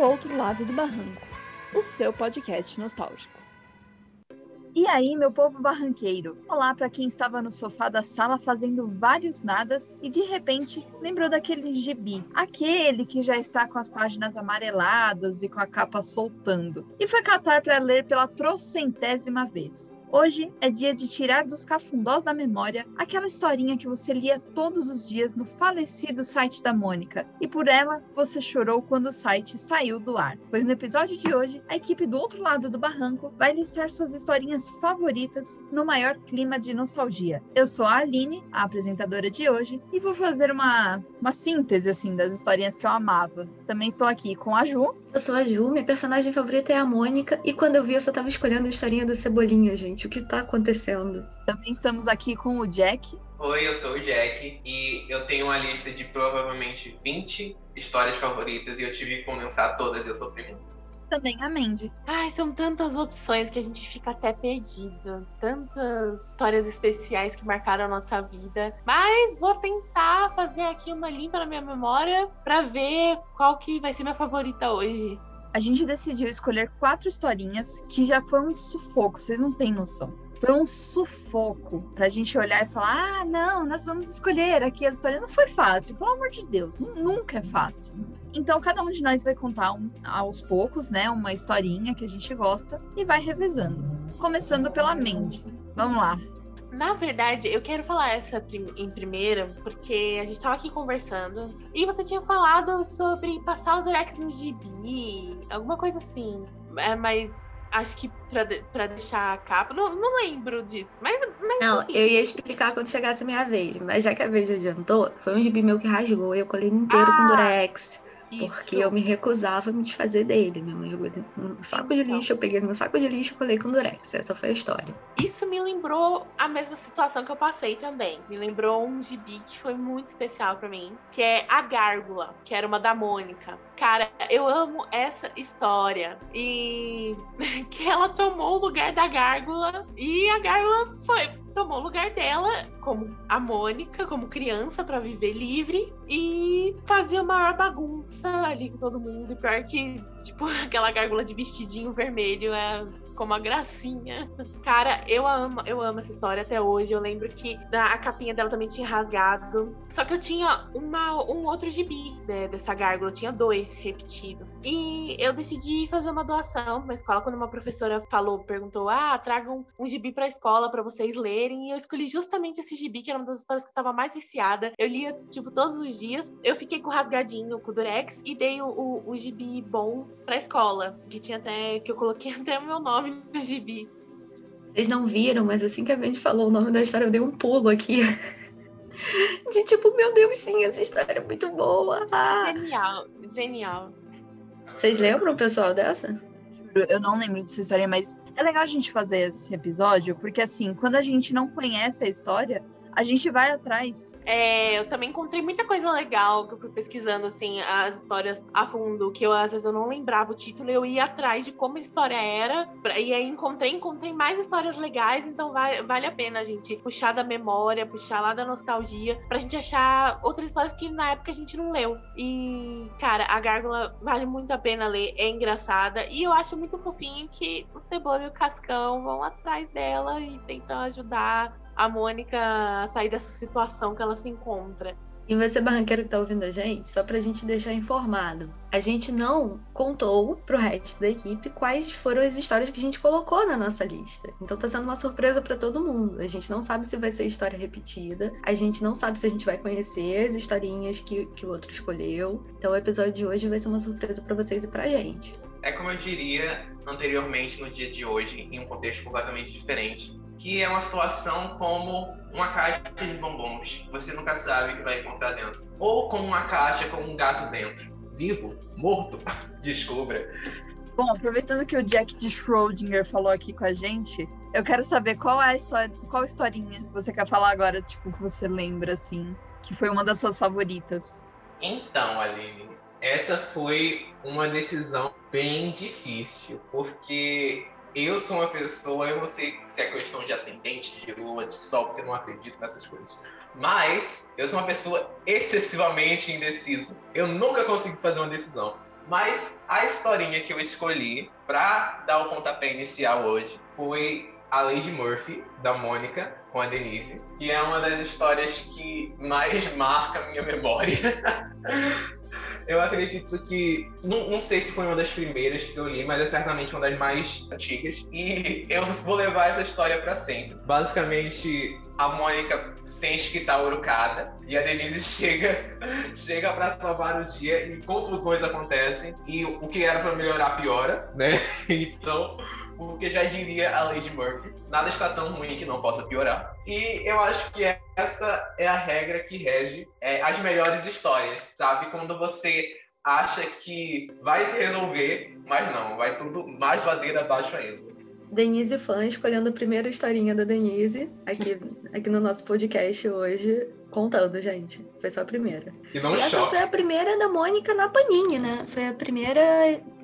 Outro Lado do Barranco, o seu podcast nostálgico. E aí, meu povo barranqueiro? Olá para quem estava no sofá da sala fazendo vários nadas e de repente lembrou daquele gibi, aquele que já está com as páginas amareladas e com a capa soltando, e foi catar para ler pela trocentésima vez. Hoje é dia de tirar dos cafundós da memória aquela historinha que você lia todos os dias no falecido site da Mônica, e por ela você chorou quando o site saiu do ar. Pois no episódio de hoje, a equipe do outro lado do barranco vai listar suas historinhas favoritas no maior clima de nostalgia. Eu sou a Aline, a apresentadora de hoje, e vou fazer uma, uma síntese assim das historinhas que eu amava. Também estou aqui com a Ju. Eu sou a Ju, minha personagem favorita é a Mônica, e quando eu vi, eu só tava escolhendo a historinha da Cebolinha, gente. O que tá acontecendo? Também estamos aqui com o Jack. Oi, eu sou o Jack e eu tenho uma lista de provavelmente 20 histórias favoritas e eu tive que condensar todas e eu sofri muito. Também a Mandy. Ai, são tantas opções que a gente fica até perdido. Tantas histórias especiais que marcaram a nossa vida. Mas vou tentar fazer aqui uma limpa na minha memória para ver qual que vai ser minha favorita hoje a gente decidiu escolher quatro historinhas que já foram um sufoco, vocês não têm noção. Foi um sufoco pra gente olhar e falar: ah, não, nós vamos escolher aqui a história. Não foi fácil, pelo amor de Deus, nunca é fácil. Então, cada um de nós vai contar um, aos poucos, né, uma historinha que a gente gosta e vai revezando. Começando pela Mandy. Vamos lá. Na verdade, eu quero falar essa em primeira, porque a gente tava aqui conversando e você tinha falado sobre passar o Durex no gibi, alguma coisa assim. É, mas acho que pra, pra deixar a capa. Não, não lembro disso. Mas, mas não, eu ia explicar quando chegasse a minha vez, mas já que a vez adiantou, foi um gibi meu que rasgou e eu colei inteiro ah. com Durex. Porque eu me recusava a me desfazer dele. Minha mãe jogou no saco de então. lixo, eu peguei no saco de lixo e colei com durex. Essa foi a história. Isso me lembrou a mesma situação que eu passei também. Me lembrou um gibi que foi muito especial para mim, que é A Gárgula, que era uma da Mônica. Cara, eu amo essa história. E que ela tomou o lugar da Gárgula e a Gárgula foi tomou o lugar dela como a Mônica, como criança, para viver livre e fazia uma maior bagunça ali com todo mundo. E pior que, tipo, aquela gárgula de vestidinho vermelho é como a gracinha. Cara, eu amo, eu amo essa história até hoje. Eu lembro que a capinha dela também tinha rasgado. Só que eu tinha uma, um outro gibi né, dessa gárgula, eu tinha dois repetidos. E eu decidi fazer uma doação pra escola quando uma professora falou, perguntou: ah, tragam um, um gibi pra escola para vocês lerem. E eu escolhi justamente esse gibi, que era uma das histórias que eu tava mais viciada. Eu lia, tipo, todos os dias. Eu fiquei com o rasgadinho, com o Durex, e dei o, o, o gibi bom pra escola. Que tinha até, que eu coloquei até o meu nome no gibi. Vocês não viram, mas assim que a gente falou o nome da história, eu dei um pulo aqui. De tipo, meu Deus, sim, essa história é muito boa. Genial, genial. Vocês lembram, pessoal, dessa? Eu não lembro dessa história, mas é legal a gente fazer esse episódio, porque assim, quando a gente não conhece a história, a gente vai atrás. É, eu também encontrei muita coisa legal que eu fui pesquisando, assim, as histórias a fundo, que eu às vezes eu não lembrava o título, eu ia atrás de como a história era, e aí encontrei, encontrei mais histórias legais, então vale, vale a pena a gente puxar da memória, puxar lá da nostalgia, pra gente achar outras histórias que na época a gente não leu. E, cara, a Gárgula vale muito a pena ler, é engraçada, e eu acho muito fofinho que o Cebola e o Cascão vão atrás dela e tentam ajudar a Mônica sair dessa situação que ela se encontra. E você, barranqueiro que tá ouvindo a gente, só pra gente deixar informado, a gente não contou pro resto da equipe quais foram as histórias que a gente colocou na nossa lista. Então tá sendo uma surpresa para todo mundo. A gente não sabe se vai ser história repetida, a gente não sabe se a gente vai conhecer as historinhas que, que o outro escolheu. Então o episódio de hoje vai ser uma surpresa para vocês e pra gente. É como eu diria anteriormente no dia de hoje, em um contexto completamente diferente que é uma situação como uma caixa de bombons. Você nunca sabe o que vai encontrar dentro. Ou como uma caixa com um gato dentro. Vivo? Morto? Descubra. Bom, aproveitando que o Jack de Schrödinger falou aqui com a gente, eu quero saber qual é a história, qual historinha você quer falar agora, tipo, que você lembra, assim, que foi uma das suas favoritas. Então, Aline, essa foi uma decisão bem difícil, porque eu sou uma pessoa, eu não sei se é questão de ascendente, de lua, de sol, porque eu não acredito nessas coisas. Mas eu sou uma pessoa excessivamente indecisa. Eu nunca consigo fazer uma decisão. Mas a historinha que eu escolhi para dar o pontapé inicial hoje foi a Lady Murphy, da Mônica, com a Denise, que é uma das histórias que mais marca a minha memória. eu acredito que. Não, não, sei se foi uma das primeiras que eu li, mas é certamente uma das mais antigas. E eu vou levar essa história para sempre. Basicamente, a Mônica sente que tá urucada e a Denise chega chega para salvar os dias e confusões acontecem. E o que era para melhorar piora, né? Então porque já diria a Lady Murphy, nada está tão ruim que não possa piorar. E eu acho que essa é a regra que rege é, as melhores histórias, sabe? Quando você acha que vai se resolver, mas não, vai tudo mais ladeira abaixo ainda. Denise fã escolhendo a primeira historinha da Denise aqui, aqui no nosso podcast hoje, contando, gente. Foi só a primeira. E não e essa foi a primeira da Mônica na Panini, né? Foi a primeira,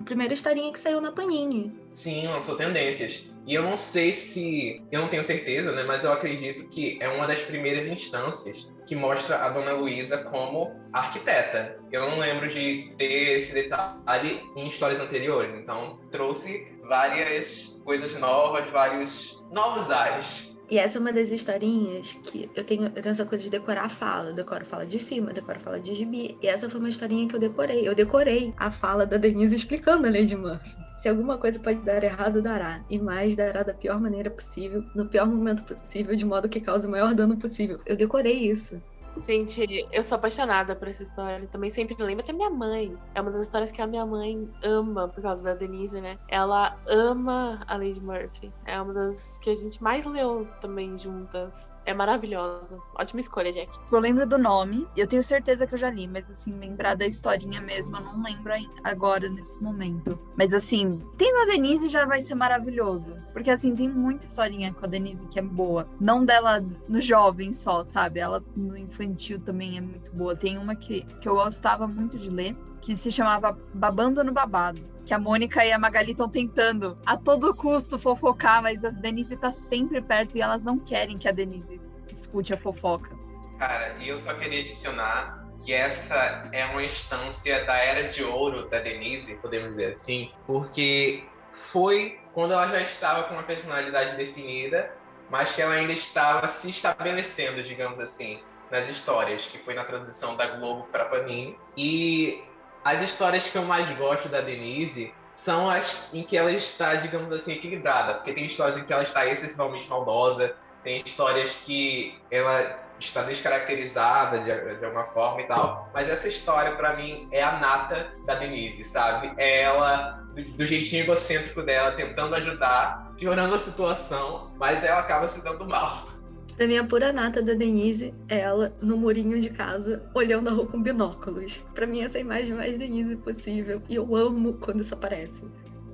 a primeira historinha que saiu na Panini. Sim, lançou tendências. E eu não sei se. Eu não tenho certeza, né? Mas eu acredito que é uma das primeiras instâncias que mostra a dona Luísa como arquiteta. Eu não lembro de ter esse detalhe em histórias anteriores. Então, trouxe várias coisas novas, vários novos ares. E essa é uma das historinhas que eu tenho, eu tenho essa coisa de decorar a fala. Eu decoro fala de filme, eu decoro fala de gibi. E essa foi uma historinha que eu decorei. Eu decorei a fala da Denise explicando a Lady Murphy. Se alguma coisa pode dar errado, dará. E mais dará da pior maneira possível, no pior momento possível, de modo que cause o maior dano possível. Eu decorei isso. Gente, eu sou apaixonada por essa história. Também sempre lembro até minha mãe. É uma das histórias que a minha mãe ama, por causa da Denise, né? Ela ama a Lady Murphy. É uma das que a gente mais leu também juntas. É maravilhosa. Ótima escolha, Jack. Eu lembro do nome, eu tenho certeza que eu já li, mas assim, lembrar da historinha mesmo, eu não lembro agora, nesse momento. Mas assim, tendo a Denise já vai ser maravilhoso. Porque assim, tem muita historinha com a Denise que é boa. Não dela no jovem só, sabe? Ela no infantil também é muito boa. Tem uma que, que eu gostava muito de ler, que se chamava Babando no Babado que a Mônica e a Magali estão tentando a todo custo fofocar, mas a Denise tá sempre perto e elas não querem que a Denise escute a fofoca. Cara, eu só queria adicionar que essa é uma instância da era de ouro da Denise, podemos dizer assim, porque foi quando ela já estava com uma personalidade definida, mas que ela ainda estava se estabelecendo, digamos assim, nas histórias, que foi na transição da Globo para Panini. E as histórias que eu mais gosto da Denise são as em que ela está, digamos assim, equilibrada. Porque tem histórias em que ela está excessivamente maldosa, tem histórias que ela está descaracterizada de, de alguma forma e tal. Mas essa história, para mim, é a nata da Denise, sabe? É ela, do, do, jeitinho egocêntrico dela, tentando ajudar, piorando a situação, mas ela acaba se dando mal. Pra mim, a pura nata da Denise é ela no murinho de casa, olhando a rua com binóculos. Pra mim, essa é a imagem mais Denise possível. E eu amo quando isso aparece.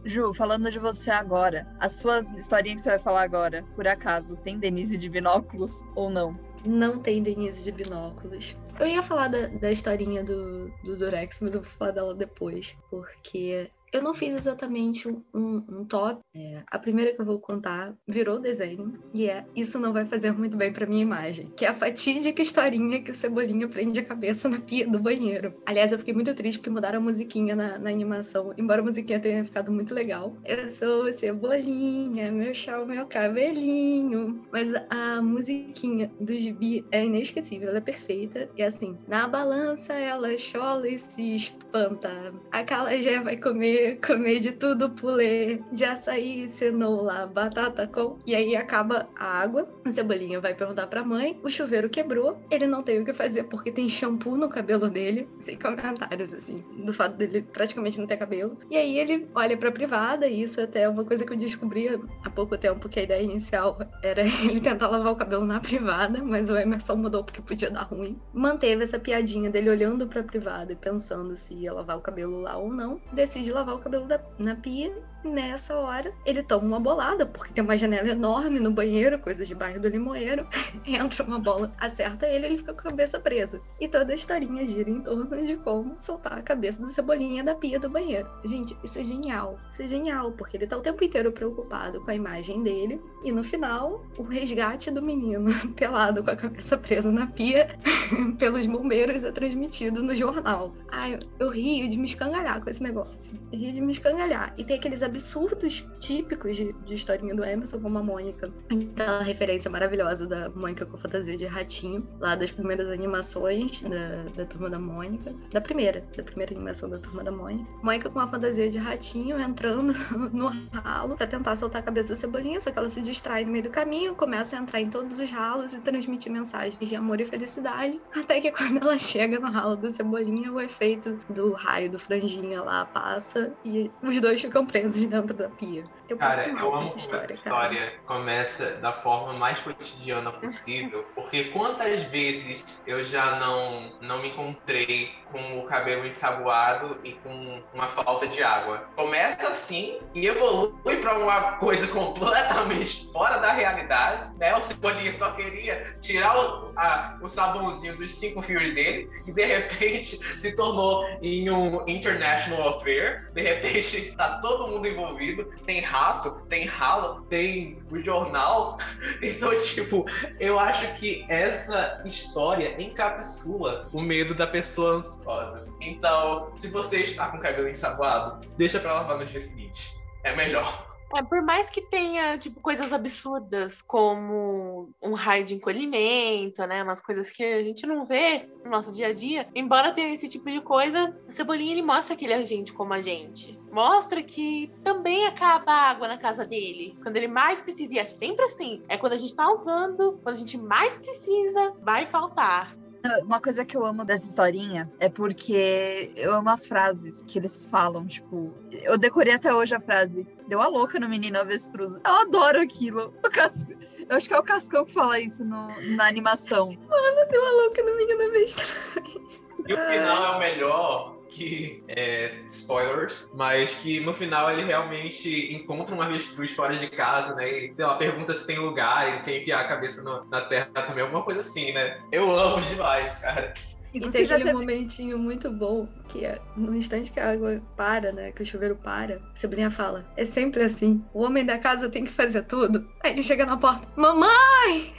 Ju, falando de você agora, a sua historinha que você vai falar agora, por acaso, tem Denise de binóculos ou não? Não tem Denise de binóculos. Eu ia falar da, da historinha do, do Durex, mas eu vou falar dela depois, porque eu não fiz exatamente um, um top. É, a primeira que eu vou contar virou desenho e é Isso Não Vai Fazer Muito Bem Pra Minha Imagem, que é a fatídica historinha que o Cebolinha prende a cabeça na pia do banheiro. Aliás, eu fiquei muito triste porque mudaram a musiquinha na, na animação, embora a musiquinha tenha ficado muito legal. Eu sou Cebolinha, meu chão, meu cabelinho. Mas a musiquinha do gibi é inesquecível, ela é perfeita. E assim, na balança ela chola e se espanta. A Calajé vai comer comer, de tudo, pulê, de açaí, cenoura, batata com. E aí acaba a água, a cebolinha vai perguntar pra mãe, o chuveiro quebrou, ele não tem o que fazer porque tem shampoo no cabelo dele, sem comentários, assim, do fato dele praticamente não ter cabelo. E aí ele olha pra privada, e isso até é uma coisa que eu descobri há pouco tempo, que a ideia inicial era ele tentar lavar o cabelo na privada, mas o Emerson mudou porque podia dar ruim. Manteve essa piadinha dele olhando pra privada e pensando se ia lavar o cabelo lá ou não, decide lavar lavar o cabelo da, na pia Nessa hora, ele toma uma bolada, porque tem uma janela enorme no banheiro, coisa de bairro do Limoeiro. Entra uma bola, acerta ele, ele fica com a cabeça presa. E toda a historinha gira em torno de como soltar a cabeça do Cebolinha da pia do banheiro. Gente, isso é genial. Isso é genial, porque ele tá o tempo inteiro preocupado com a imagem dele. E no final, o resgate do menino pelado com a cabeça presa na pia pelos bombeiros é transmitido no jornal. Ai, eu rio de me escangalhar com esse negócio. Eu rio de me escangalhar. E tem aqueles absurdos típicos de, de historinha do Emerson, como a Mônica. Aquela referência maravilhosa da Mônica com fantasia de ratinho, lá das primeiras animações da, da Turma da Mônica. Da primeira, da primeira animação da Turma da Mônica. Mônica com uma fantasia de ratinho entrando no ralo para tentar soltar a cabeça da cebolinha, só que ela se distrai no meio do caminho, começa a entrar em todos os ralos e transmitir mensagens de amor e felicidade. Até que quando ela chega no ralo do cebolinha, o efeito do raio do franjinha lá passa e os dois ficam presos dentro da pia. Eu cara, eu amo essa história, essa história cara. começa da forma mais cotidiana possível, porque quantas vezes eu já não, não me encontrei com o cabelo ensaboado e com uma falta de água. Começa assim e evolui para uma coisa completamente fora da realidade, né? O Cebolinha só queria tirar o, a, o sabãozinho dos cinco fios dele e de repente se tornou em um international affair. De repente tá todo mundo envolvido, tem rato, tem ralo, tem o jornal. Então, tipo, eu acho que essa história encapsula o medo da pessoa ansiosa. Então, se você está com o cabelo ensaboado, deixa para lavar no dia seguinte. É melhor. É, por mais que tenha, tipo, coisas absurdas, como um raio de encolhimento, né? Umas coisas que a gente não vê no nosso dia a dia. Embora tenha esse tipo de coisa, o Cebolinha, ele mostra que ele é gente como a gente. Mostra que também acaba a água na casa dele. Quando ele mais precisa, e é sempre assim. É quando a gente tá usando, quando a gente mais precisa, vai faltar. Uma coisa que eu amo dessa historinha é porque eu amo as frases que eles falam, tipo, eu decorei até hoje a frase, deu a louca no menino avestruz. Eu adoro aquilo. Cas... Eu acho que é o Cascão que fala isso no, na animação. Mano, deu a louca no menino avestruz. E o final é o melhor, que é spoilers, mas que no final ele realmente encontra uma avestruz fora de casa, né? E, sei lá, pergunta se tem lugar, ele quer enfiar a cabeça no, na terra também, alguma coisa assim, né? Eu amo demais, cara. E, e tem aquele teve... momentinho muito bom, que é no instante que a água para, né? Que o chuveiro para, a Sabrina fala: é sempre assim. O homem da casa tem que fazer tudo. Aí ele chega na porta: Mamãe!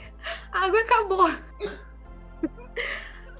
A água acabou!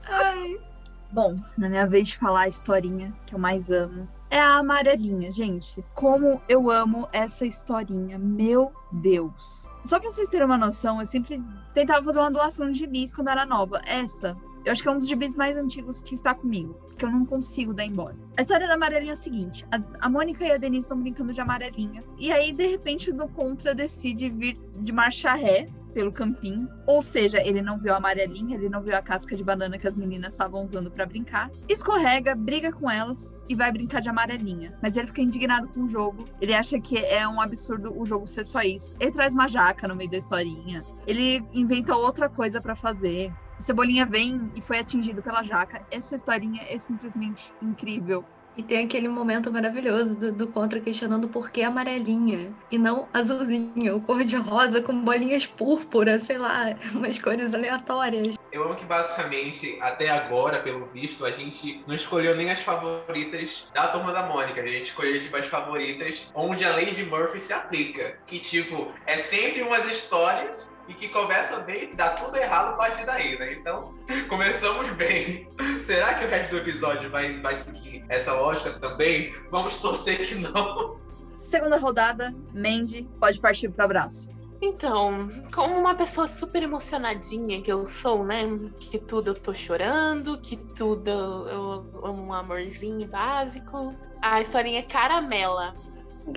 Ai. Bom, na minha vez de falar a historinha que eu mais amo é a amarelinha, gente. Como eu amo essa historinha, meu Deus. Só pra vocês terem uma noção, eu sempre tentava fazer uma doação de gibis quando era nova. Essa, eu acho que é um dos gibis mais antigos que está comigo, que eu não consigo dar embora. A história da amarelinha é a seguinte: a, a Mônica e a Denise estão brincando de amarelinha. E aí, de repente, o do Contra decide vir de marcha ré pelo campinho. Ou seja, ele não viu a amarelinha, ele não viu a casca de banana que as meninas estavam usando para brincar. Escorrega, briga com elas e vai brincar de amarelinha. Mas ele fica indignado com o jogo. Ele acha que é um absurdo o jogo ser só isso. Ele traz uma jaca no meio da historinha. Ele inventa outra coisa para fazer. O Cebolinha vem e foi atingido pela jaca. Essa historinha é simplesmente incrível. E tem aquele momento maravilhoso do, do Contra questionando por que amarelinha e não azulzinha, ou cor de rosa com bolinhas púrpuras, sei lá, umas cores aleatórias. Eu amo que basicamente, até agora, pelo visto, a gente não escolheu nem as favoritas da Turma da Mônica. A gente escolheu, tipo, as favoritas onde a lei de Murphy se aplica. Que, tipo, é sempre umas histórias e que começa bem, dá tudo errado a partir daí, né? Então, começamos bem. Será que o resto do episódio vai, vai seguir essa lógica também? Vamos torcer que não. Segunda rodada, Mandy pode partir para o abraço. Então, como uma pessoa super emocionadinha que eu sou, né? Que tudo eu tô chorando, que tudo eu amo um amorzinho básico. A historinha é Caramela.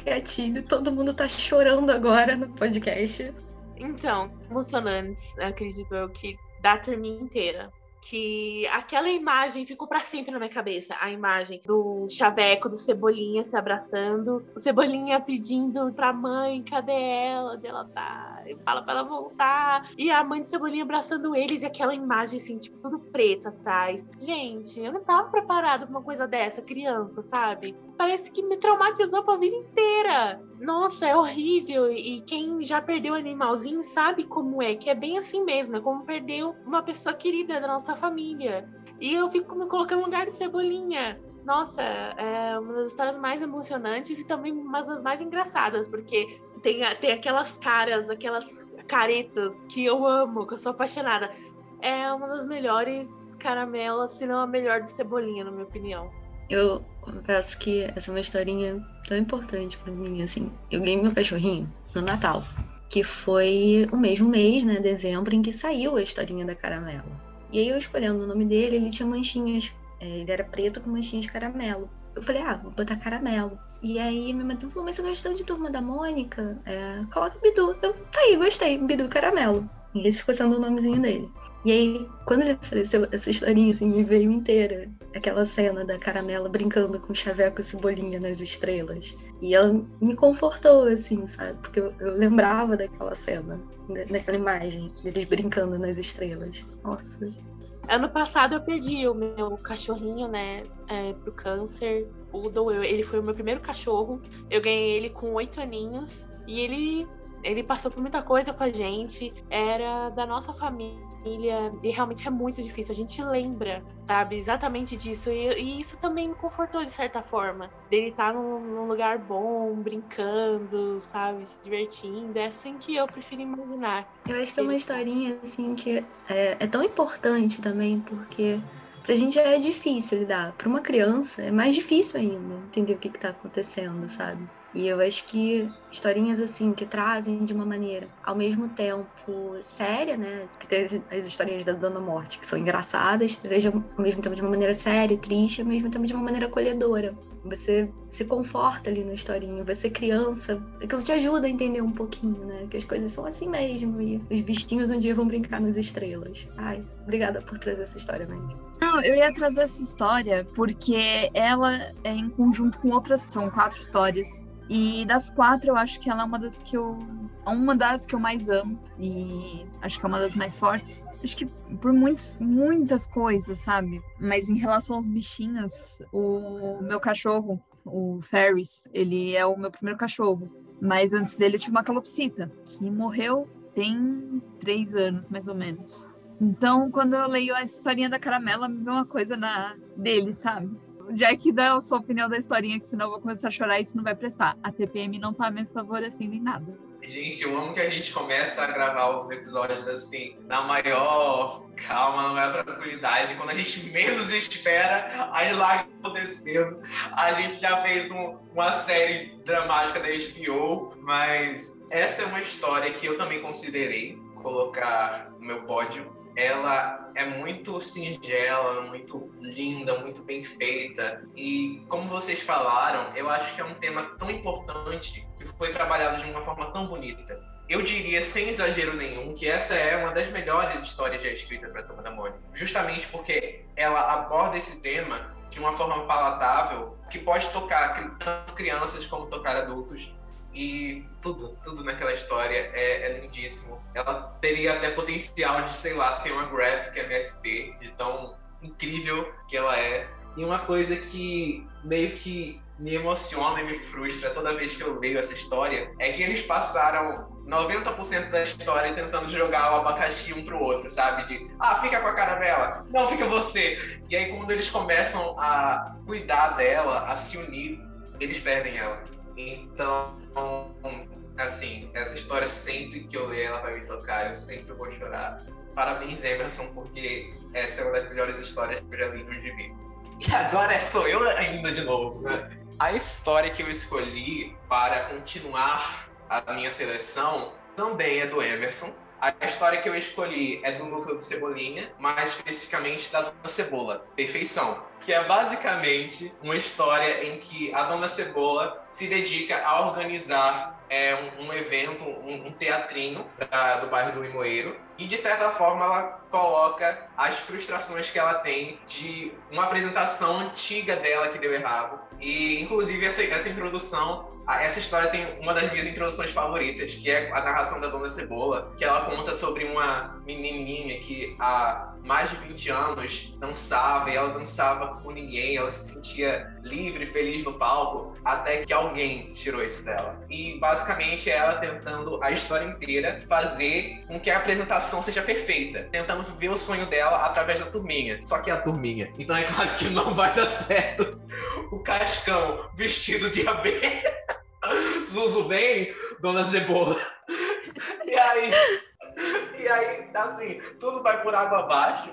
Gatilho, todo mundo tá chorando agora no podcast. Então, emocionantes, acredito eu, que da turminha inteira. que aquela imagem ficou para sempre na minha cabeça. A imagem do Chaveco, do Cebolinha se abraçando, o Cebolinha pedindo pra mãe, cadê ela? Onde ela tá? Ele fala pra ela voltar. E a mãe do Cebolinha abraçando eles e aquela imagem assim, tipo, tudo preto atrás. Gente, eu não tava preparado pra uma coisa dessa, criança, sabe? Parece que me traumatizou pra vida inteira. Nossa, é horrível. E quem já perdeu animalzinho sabe como é, que é bem assim mesmo. É como perder uma pessoa querida da nossa família. E eu fico me colocando no lugar de Cebolinha. Nossa, é uma das histórias mais emocionantes e também uma das mais engraçadas, porque tem, tem aquelas caras, aquelas caretas que eu amo, que eu sou apaixonada. É uma das melhores caramelas, se não a melhor de Cebolinha, na minha opinião. Eu confesso que essa é uma historinha tão importante para mim, assim. Eu ganhei meu cachorrinho no Natal, que foi o mesmo mês, né, dezembro, em que saiu a historinha da caramela. E aí eu escolhendo o nome dele, ele tinha manchinhas, é, ele era preto com manchinhas de caramelo. Eu falei, ah, vou botar caramelo. E aí minha mãe falou, mas você gosta de Turma da Mônica? É, coloca Bidu. Eu, tá aí, gostei, Bidu Caramelo. E esse ficou sendo o nomezinho dele. E aí, quando ele apareceu, essa historinha assim me veio inteira. Aquela cena da caramela brincando com chaveco e cebolinha nas estrelas. E ela me confortou, assim, sabe? Porque eu, eu lembrava daquela cena, daquela imagem, deles brincando nas estrelas. Nossa. Ano passado eu perdi o meu cachorrinho, né, é, pro câncer. O ele foi o meu primeiro cachorro. Eu ganhei ele com oito aninhos. E ele ele passou por muita coisa com a gente, era da nossa família e realmente é muito difícil. A gente lembra, sabe, exatamente disso. E, e isso também me confortou de certa forma. Dele estar tá num, num, lugar bom, brincando, sabe, se divertindo. É assim que eu prefiro imaginar. Eu acho que é uma historinha, assim, que é, é tão importante também, porque pra gente é difícil lidar. Pra uma criança é mais difícil ainda entender o que, que tá acontecendo, sabe? E eu acho que historinhas assim que trazem de uma maneira ao mesmo tempo séria, né? Que tem as historinhas da Dona Morte que são engraçadas, trazem ao mesmo tempo de uma maneira séria, triste, ao mesmo tempo de uma maneira acolhedora. Você se conforta ali na historinha, você criança, aquilo te ajuda a entender um pouquinho, né? Que as coisas são assim mesmo e os bichinhos um dia vão brincar nas estrelas. Ai, obrigada por trazer essa história, Mandy. Não, eu ia trazer essa história porque ela é em conjunto com outras, são quatro histórias e das quatro, eu acho que ela é uma das que eu. Uma das que eu mais amo. E acho que é uma das mais fortes. Acho que por muitos, muitas coisas, sabe? Mas em relação aos bichinhos, o meu cachorro, o Ferris, ele é o meu primeiro cachorro. Mas antes dele tinha uma calopsita, que morreu tem três anos, mais ou menos. Então, quando eu leio a historinha da caramela, me vê uma coisa na dele, sabe? Jack dá a sua opinião da historinha, que senão eu vou começar a chorar e isso não vai prestar. A TPM não tá me favorecendo em nada. Gente, eu amo que a gente começa a gravar os episódios assim, na maior calma, na maior tranquilidade. Quando a gente menos espera, as lágrimas descendo. A gente já fez um, uma série dramática da HBO, mas essa é uma história que eu também considerei colocar no meu pódio ela é muito singela, muito linda, muito bem feita. E como vocês falaram, eu acho que é um tema tão importante que foi trabalhado de uma forma tão bonita. Eu diria, sem exagero nenhum, que essa é uma das melhores histórias já escritas para Turma da Mônica. Justamente porque ela aborda esse tema de uma forma palatável que pode tocar tanto crianças como tocar adultos e tudo, tudo naquela história é, é, lindíssimo. Ela teria até potencial de, sei lá, ser uma graphic MSP, de tão incrível que ela é. E uma coisa que meio que me emociona e me frustra toda vez que eu leio essa história é que eles passaram 90% da história tentando jogar o abacaxi um pro outro, sabe? De, ah, fica com a caramela, não, fica você. E aí, quando eles começam a cuidar dela, a se unir, eles perdem ela. Então, assim, essa história sempre que eu ler ela vai me tocar, eu sempre vou chorar. Parabéns, Emerson, porque essa é uma das melhores histórias que eu já li no gibi. E agora sou eu ainda de novo, né? A história que eu escolhi para continuar a minha seleção também é do Emerson. A história que eu escolhi é do núcleo do Cebolinha, mais especificamente da Cebola, Perfeição que é basicamente uma história em que a Dona Cebola se dedica a organizar é, um, um evento, um, um teatrinho da, do bairro do Limoeiro, E de certa forma ela coloca as frustrações que ela tem de uma apresentação antiga dela que deu errado. E inclusive essa, essa introdução essa história tem uma das minhas introduções favoritas, que é a narração da Dona Cebola, que ela conta sobre uma menininha que há mais de 20 anos dançava e ela dançava com ninguém, ela se sentia livre, feliz no palco, até que alguém tirou isso dela. E basicamente é ela tentando a história inteira fazer com que a apresentação seja perfeita, tentando viver o sonho dela através da turminha. Só que é a turminha. Então é claro que não vai dar certo. O Cascão vestido de abelha Zuzu bem, Dona Cebola. E aí, e aí, assim, tudo vai por água abaixo.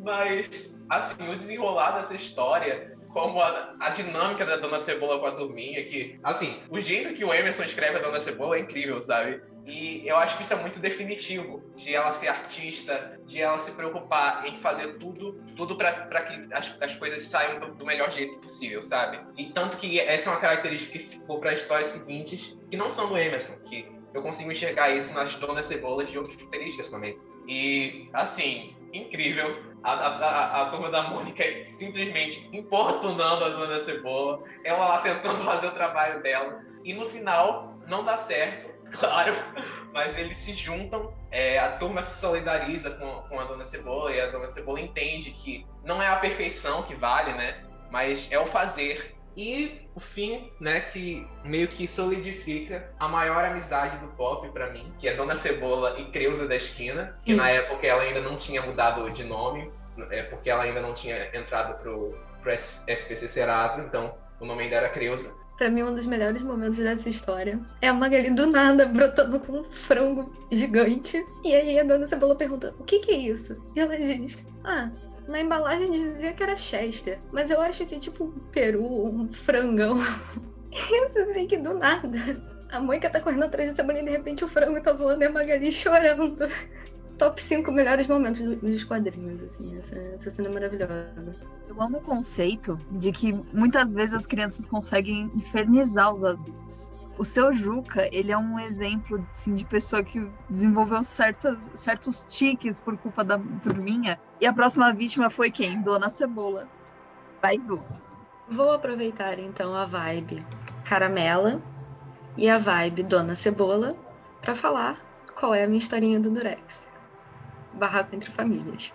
Mas, assim, o desenrolar dessa história, como a, a, dinâmica da Dona Cebola com a turminha, que, assim, o jeito que o Emerson escreve a Dona Cebola é incrível, sabe? E eu acho que isso é muito definitivo, de ela ser artista, de ela se preocupar em fazer tudo, tudo para que as, as coisas saiam do, do, melhor jeito possível, sabe? E tanto que essa é uma característica que ficou para histórias seguintes, que não são do Emerson, que eu consigo enxergar isso nas Donas Cebolas de outros roteiristas também. E, assim, incrível. A, a, a, turma da Mônica simplesmente importunando a Dona Cebola, ela lá tentando fazer o trabalho dela. E no final, não dá certo claro, mas eles se juntam, é, a turma se solidariza com, com a Dona Cebola e a Dona Cebola entende que não é a perfeição que vale, né? Mas é o fazer. E o fim, né, que meio que solidifica a maior amizade do pop para mim, que é Dona Cebola e Creuza da Esquina, que Sim. na época ela ainda não tinha mudado de nome, é porque ela ainda não tinha entrado pro, pro SPC Serasa, então o nome ainda era Creuza. Pra mim, um dos melhores momentos dessa história é a Magali do nada brotando com um frango gigante. E aí a dona Cebola pergunta: o que, que é isso? E ela diz: ah, na embalagem dizia que era Chester, mas eu acho que é tipo um peru, um frangão. Isso assim que do nada. A Moica tá correndo atrás da cebolinha e de repente o frango tá voando e a Magali chorando top 5 melhores momentos dos quadrinhos, assim. Essa, essa cena é maravilhosa. Eu amo o conceito de que muitas vezes as crianças conseguem infernizar os adultos. O seu Juca, ele é um exemplo assim, de pessoa que desenvolveu certas, certos tiques por culpa da turminha. E a próxima vítima foi quem? Dona Cebola. Vai, Ju. Vou aproveitar então a vibe Caramela e a vibe Dona Cebola para falar qual é a minha historinha do Durex barraco entre famílias.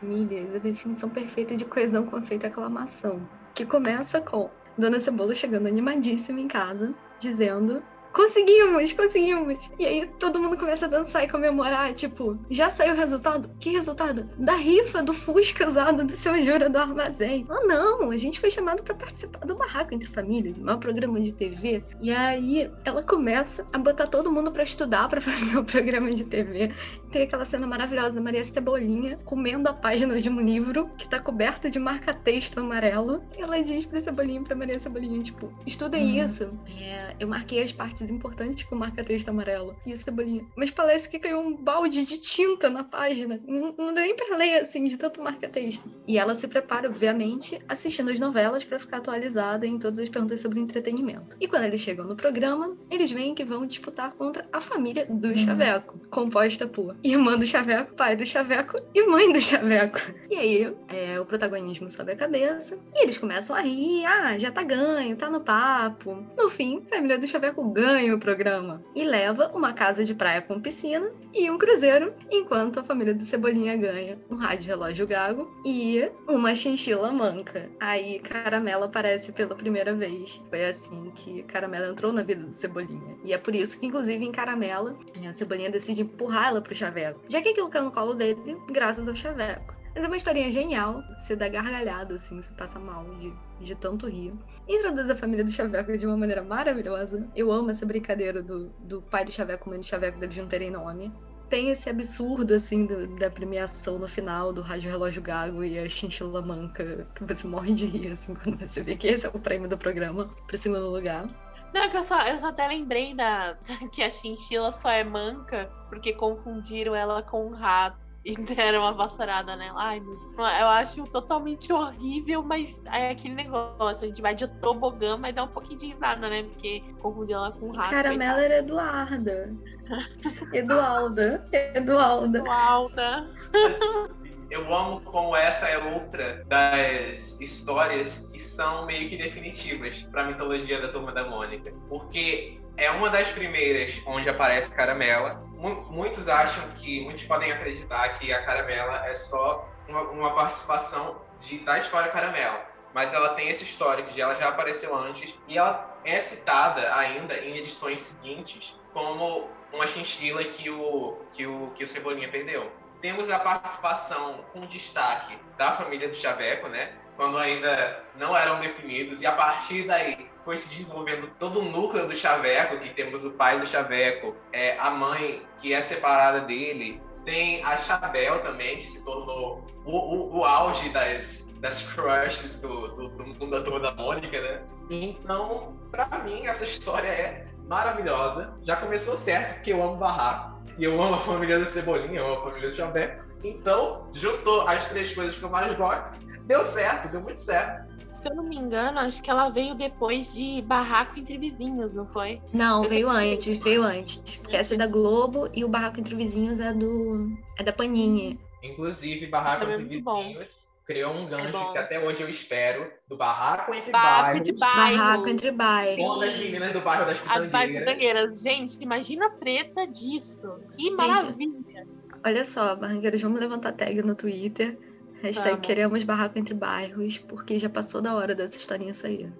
Famílias, a definição perfeita de coesão, conceito e aclamação, que começa com Dona Cebola chegando animadíssima em casa, dizendo Conseguimos, conseguimos. E aí todo mundo começa a dançar e comemorar, tipo, já saiu o resultado? Que resultado? Da rifa do Fusca usado do seu Jura do armazém. Ah, não, a gente foi chamado para participar do Barraco Entre Famílias, um programa de TV. E aí ela começa a botar todo mundo para estudar, para fazer o programa de TV. Tem aquela cena maravilhosa da Maria Cebolinha comendo a página de um livro que tá coberto de marca-texto amarelo. E ela diz pra Cebolinha, pra Maria Cebolinha, tipo, estuda uhum. isso. É, eu marquei as partes partes importantes com marca-texto amarelo. E o Cebolinha. Mas parece que caiu um balde de tinta na página. Não, não deu nem pra ler, assim, de tanto marca-texto. E ela se prepara, obviamente, assistindo as novelas para ficar atualizada em todas as perguntas sobre entretenimento. E quando eles chegam no programa, eles veem que vão disputar contra a família do uhum. Chaveco, composta por irmã do Chaveco, pai do Chaveco e mãe do Chaveco. E aí, é, o protagonismo sobe a cabeça e eles começam a rir. Ah, já tá ganho, tá no papo. No fim, a família do Chaveco ganha ganha o programa e leva uma casa de praia com piscina e um cruzeiro, enquanto a família do Cebolinha ganha um rádio relógio gago e uma chinchila manca. Aí Caramela aparece pela primeira vez. Foi assim que Caramela entrou na vida do Cebolinha. E é por isso que, inclusive, em Caramela, a Cebolinha decide empurrar ela pro Chaveco. Já que aquilo caiu no colo dele, graças ao Chaveco. Mas é uma historinha genial. Você dá gargalhada, assim, você passa mal de, de tanto rir. Introduz a família do Chaveco de uma maneira maravilhosa. Eu amo essa brincadeira do, do pai do Chaveco, mãe do Chaveco, deles não terem nome. Tem esse absurdo, assim, do, da premiação no final, do Rádio Relógio Gago e a Chinchila Manca, que você morre de rir, assim, quando você vê que esse é o prêmio do programa, pro segundo lugar. Não, é que eu só, eu só até lembrei da, que a chinchila só é manca porque confundiram ela com um rato. E deram uma vassourada nela. Ai, meu Eu acho totalmente horrível, mas é aquele negócio. A gente vai de tobogã, mas dá um pouquinho de risada, né? Porque confundir ela com rato. Caramela era Eduarda. Edualda. Edualda. Edualda. Eu amo como essa é outra das histórias que são meio que definitivas para a mitologia da Turma da Mônica. Porque é uma das primeiras onde aparece Caramela. Muitos acham que, muitos podem acreditar que a Caramela é só uma, uma participação de, da história Caramela. Mas ela tem esse histórico de ela já apareceu antes e ela é citada ainda em edições seguintes como uma chinchila que o, que o, que o Cebolinha perdeu. Temos a participação com destaque da família do Chaveco, né? Quando ainda não eram definidos, e a partir daí foi se desenvolvendo todo o núcleo do Chaveco, que temos o pai do Chaveco, é, a mãe que é separada dele, tem a Chabel também, que se tornou o, o, o auge das, das crushes do, do, do mundo da Turma da Mônica, né? Então, para mim, essa história é maravilhosa. Já começou certo, porque eu amo barraco. E eu amo a família do Cebolinha, eu amo a família do Chaveco. Então, juntou as três coisas que eu mais gosto. Deu certo, deu muito certo. Se eu não me engano, acho que ela veio depois de Barraco Entre Vizinhos, não foi? Não, eu veio antes, veio antes. Porque essa é da Globo e o Barraco Entre Vizinhos é do. é da Paninha. Inclusive, Barraco é Entre Vizinhos bom. Criou um gancho é que até hoje eu espero do Barraco Entre Barraco Bairros. Barraco Entre Bairros. Com as meninas do bairro das Pitangueiras. Gente, imagina a treta disso. Que Gente, maravilha. Olha só, Barranqueiros, vamos levantar tag no Twitter. Hashtag Vamos. queremos barraco entre bairros, porque já passou da hora dessa historinha sair.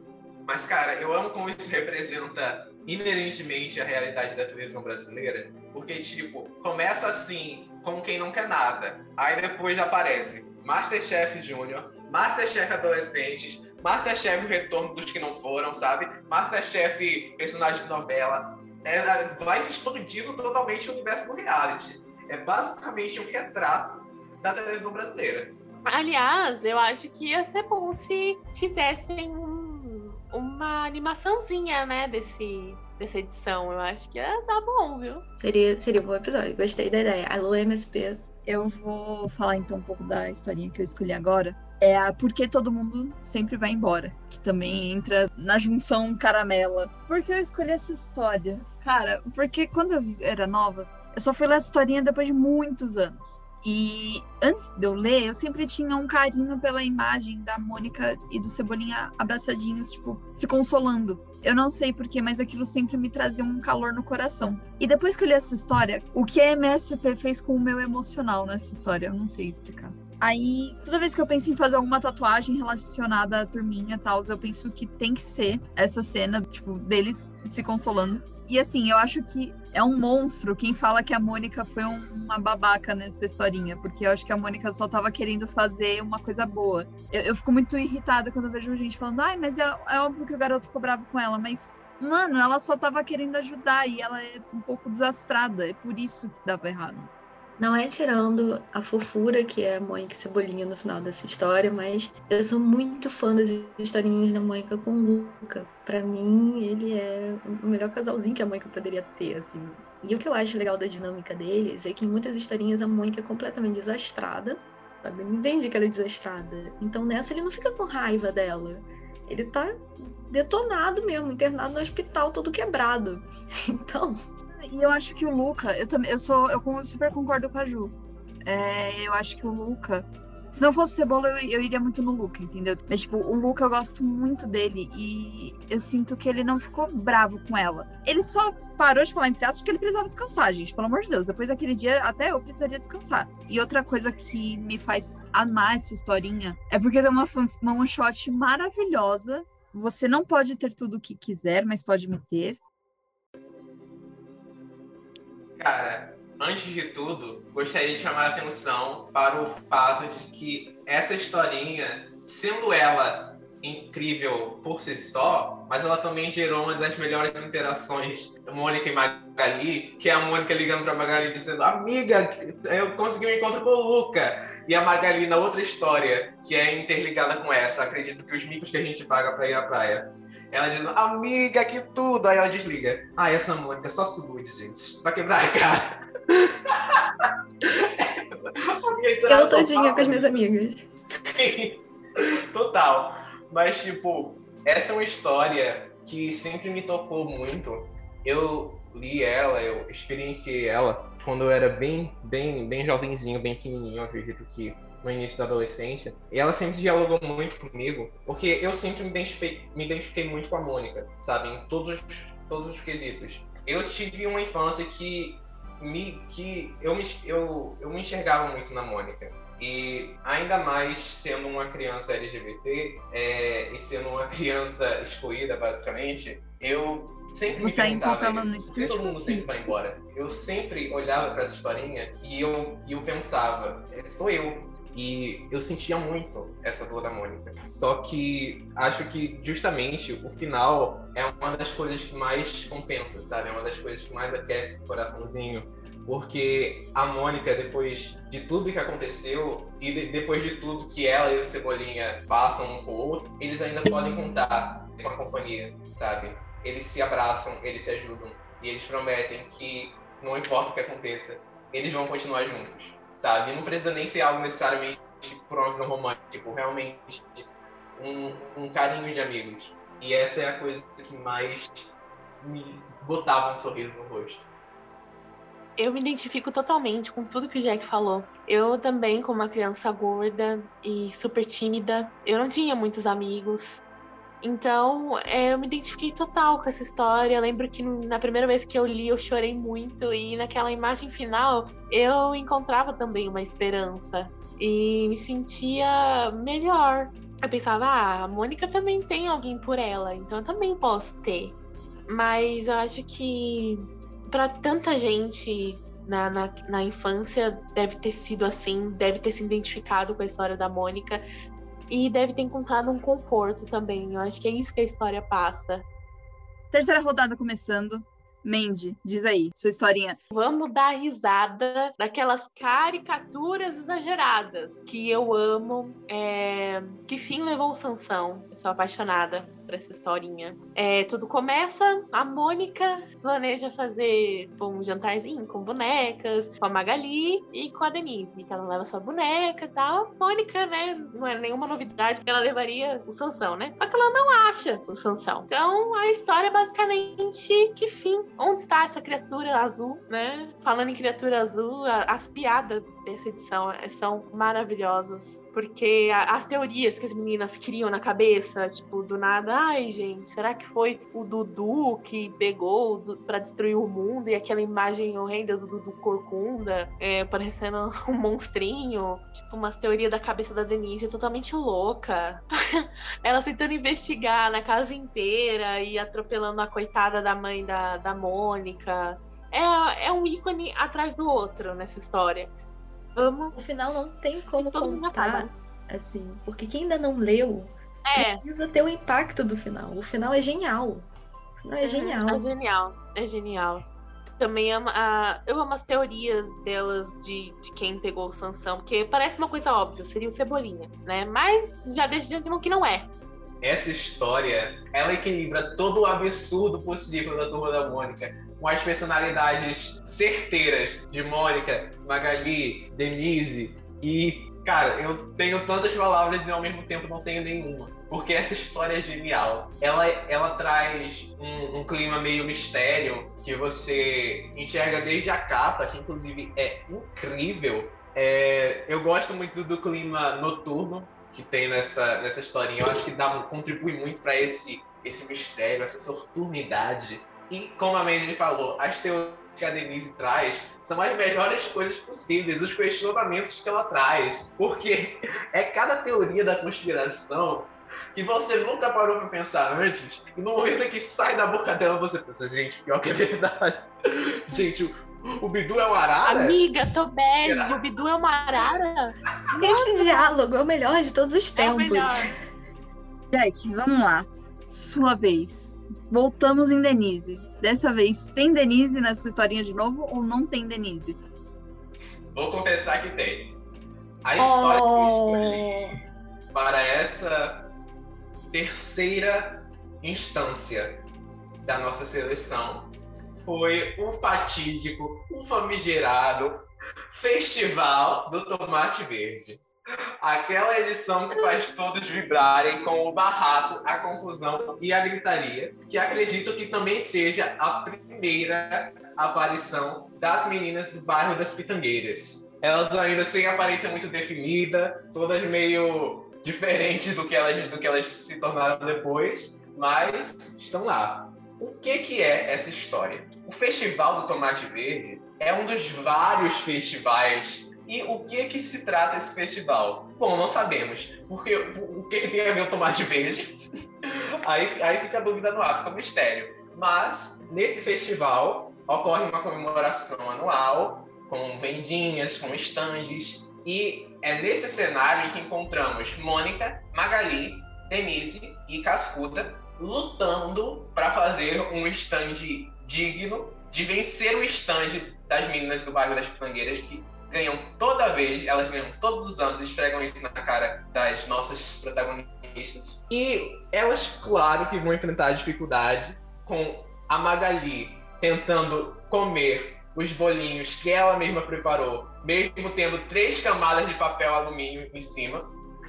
Mas, cara, eu amo como isso representa inerentemente a realidade da televisão brasileira. Porque, tipo, começa assim, como quem não quer nada. Aí depois já aparece Masterchef Júnior, Masterchef Adolescentes, Masterchef o Retorno dos que não foram, sabe? Masterchef Personagem de Novela. É, vai se expandindo totalmente o universo do reality. É basicamente um retrato da televisão brasileira. Aliás, eu acho que ia ser bom se fizessem um, uma animaçãozinha, né, desse, dessa edição. Eu acho que ia dar bom, viu? Seria, seria um bom episódio. Gostei da ideia. Alô, MSP. Eu vou falar então um pouco da historinha que eu escolhi agora. É a Porque Todo Mundo Sempre Vai Embora, que também entra na junção caramela. Por que eu escolhi essa história? Cara, porque quando eu era nova, eu só fui ler essa historinha depois de muitos anos. E antes de eu ler, eu sempre tinha um carinho pela imagem da Mônica e do Cebolinha abraçadinhos, tipo, se consolando. Eu não sei porquê, mas aquilo sempre me trazia um calor no coração. E depois que eu li essa história, o que a MSP fez com o meu emocional nessa história, eu não sei explicar. Aí, toda vez que eu penso em fazer alguma tatuagem relacionada à turminha e tal, eu penso que tem que ser essa cena, tipo, deles se consolando. E assim, eu acho que é um monstro quem fala que a Mônica foi um, uma babaca nessa historinha, porque eu acho que a Mônica só tava querendo fazer uma coisa boa. Eu, eu fico muito irritada quando vejo gente falando, ai, mas é, é óbvio que o garoto ficou bravo com ela, mas mano, ela só tava querendo ajudar e ela é um pouco desastrada. É por isso que dava errado. Não é tirando a fofura que é a Mônica Cebolinha no final dessa história, mas eu sou muito fã das historinhas da Mônica com o Luca. Para mim, ele é o melhor casalzinho que a Mônica poderia ter, assim. E o que eu acho legal da dinâmica deles é que em muitas historinhas a Mônica é completamente desastrada, sabe? Ele entende que ela é desastrada. Então nessa ele não fica com raiva dela. Ele tá detonado mesmo, internado no hospital, todo quebrado. Então, e eu acho que o Luca, eu também, eu sou, eu super concordo com a Ju. É, eu acho que o Luca, se não fosse o Cebola, eu, eu, iria muito no Luca, entendeu? Mas, tipo, o Luca eu gosto muito dele e eu sinto que ele não ficou bravo com ela. Ele só parou de falar entre aspas porque ele precisava descansar, gente. Pelo amor de Deus. Depois daquele dia, até eu precisaria descansar. E outra coisa que me faz amar essa historinha é porque tem uma, uma one shot maravilhosa. Você não pode ter tudo o que quiser, mas pode me ter. Cara, antes de tudo, gostaria de chamar a atenção para o fato de que essa historinha, sendo ela incrível por si só, mas ela também gerou uma das melhores interações Mônica e Magali, que é a Mônica ligando para Magali dizendo: Amiga, eu consegui um encontro com o Luca. E a Magali, na outra história, que é interligada com essa, acredito que os micos que a gente paga para ir à praia ela diz, amiga, que tudo. Aí ela desliga. Ah, essa Mônica é só subúrbio, gente. Vai quebrar a cara. Eu todinha com as minhas amigas. Sim, total. Mas, tipo, essa é uma história que sempre me tocou muito. Eu li ela, eu experienciei ela quando eu era bem, bem, bem jovenzinho, bem pequenininho, eu acredito que no início da adolescência. E ela sempre dialogou muito comigo, porque eu sempre me identifiquei, me identifiquei muito com a Mônica, sabe? Em todos, todos os quesitos. Eu tive uma infância que me, que eu me, eu, eu me enxergava muito na Mônica. E ainda mais sendo uma criança LGBT é, e sendo uma criança excluída, basicamente, eu sempre Você me perguntava no isso, por que todo mundo sempre vai embora? Eu sempre olhava para essa historinha e eu, eu pensava, é, sou eu. E eu sentia muito essa dor da Mônica. Só que acho que justamente o final é uma das coisas que mais compensa, sabe? É uma das coisas que mais aquece o coraçãozinho porque a Mônica, depois de tudo que aconteceu e de, depois de tudo que ela e o Cebolinha passam um com o outro, eles ainda podem contar com a companhia, sabe? Eles se abraçam, eles se ajudam e eles prometem que não importa o que aconteça, eles vão continuar juntos, sabe? Não precisa nem ser algo necessariamente por uma visão romântica, realmente um, um carinho de amigos. E essa é a coisa que mais me botava um sorriso no rosto eu me identifico totalmente com tudo que o Jack falou. Eu também, como uma criança gorda e super tímida, eu não tinha muitos amigos. Então, é, eu me identifiquei total com essa história. Eu lembro que na primeira vez que eu li, eu chorei muito, e naquela imagem final, eu encontrava também uma esperança e me sentia melhor. Eu pensava, ah, a Mônica também tem alguém por ela, então eu também posso ter. Mas eu acho que para tanta gente na, na, na, infância deve ter sido assim, deve ter se identificado com a história da Mônica e deve ter encontrado um conforto também. Eu acho que é isso que a história passa. Terceira rodada começando. Mandy, diz aí, sua historinha. Vamos dar risada daquelas caricaturas exageradas que eu amo. É... Que fim levou o Sansão? Eu sou apaixonada por essa historinha. É, tudo começa, a Mônica planeja fazer um jantarzinho com bonecas, com a Magali e com a Denise. Ela leva sua boneca e tal. Mônica, né, não era nenhuma novidade que ela levaria o Sansão, né? Só que ela não acha o Sansão. Então a história é basicamente que fim. Onde está essa criatura azul, né? Falando em criatura azul, as piadas dessa edição é, são maravilhosas. Porque as teorias que as meninas criam na cabeça, tipo, do nada, ai, gente, será que foi o Dudu que pegou para destruir o mundo e aquela imagem horrenda do Dudu Corcunda, é, parecendo um monstrinho? Tipo, umas teorias da cabeça da Denise totalmente louca. Ela tentando investigar na casa inteira e atropelando a coitada da mãe da, da Mônica. É, é um ícone atrás do outro nessa história. Amo. O final não tem como contar, assim, porque quem ainda não leu é. precisa ter o impacto do final. O final é genial. O final é uhum. genial. É genial, é genial. Também amo, uh, eu amo as teorias delas de, de quem pegou o Sansão, porque parece uma coisa óbvia, seria o Cebolinha, né? Mas já desde de antemão que não é. Essa história, ela equilibra todo o absurdo possível da Turma da Mônica com as personalidades certeiras de Mônica, Magali, Denise e Cara, eu tenho tantas palavras e ao mesmo tempo não tenho nenhuma. Porque essa história é genial. Ela, ela traz um, um, clima meio mistério que você enxerga desde a capa, que inclusive é incrível. É, eu gosto muito do, do, clima noturno que tem nessa, nessa historinha. Eu acho que dá, contribui muito para esse, esse mistério, essa sortunidade e como a Mandy falou, as teorias que a Denise traz são as melhores coisas possíveis, os questionamentos que ela traz. Porque é cada teoria da conspiração que você nunca parou para pensar antes, e no momento que sai da boca dela, você pensa, gente, pior que é verdade. gente, o Bidu é uma arara? Amiga, tô bege, o Bidu é uma arara? Esse diálogo é o melhor de todos os tempos. É o melhor. Jack, vamos lá. Sua vez. Voltamos em Denise. Dessa vez, tem Denise nessa historinha de novo ou não tem Denise? Vou confessar que tem. A história oh. que eu escolhi para essa terceira instância da nossa seleção foi o fatídico, o famigerado, Festival do Tomate Verde. Aquela edição que faz todos vibrarem com o barraco, a confusão e a gritaria, que acredito que também seja a primeira aparição das meninas do bairro das Pitangueiras. Elas ainda sem aparência muito definida, todas meio diferentes do que elas, do que elas se tornaram depois, mas estão lá. O que, que é essa história? O Festival do Tomate Verde é um dos vários festivais e o que que se trata esse festival? Bom, não sabemos. Porque o que, que tem a ver o tomate verde? aí, aí fica a dúvida no ar, fica um mistério. Mas nesse festival ocorre uma comemoração anual com vendinhas, com estandes. E é nesse cenário que encontramos Mônica, Magali, Denise e Cascuda lutando para fazer um stand digno de vencer o stand das meninas do bairro das Pitangueiras, que ganham toda vez, elas ganham todos os anos, esfregam isso na cara das nossas protagonistas. E elas, claro, que vão enfrentar dificuldade com a Magali tentando comer os bolinhos que ela mesma preparou, mesmo tendo três camadas de papel alumínio em cima.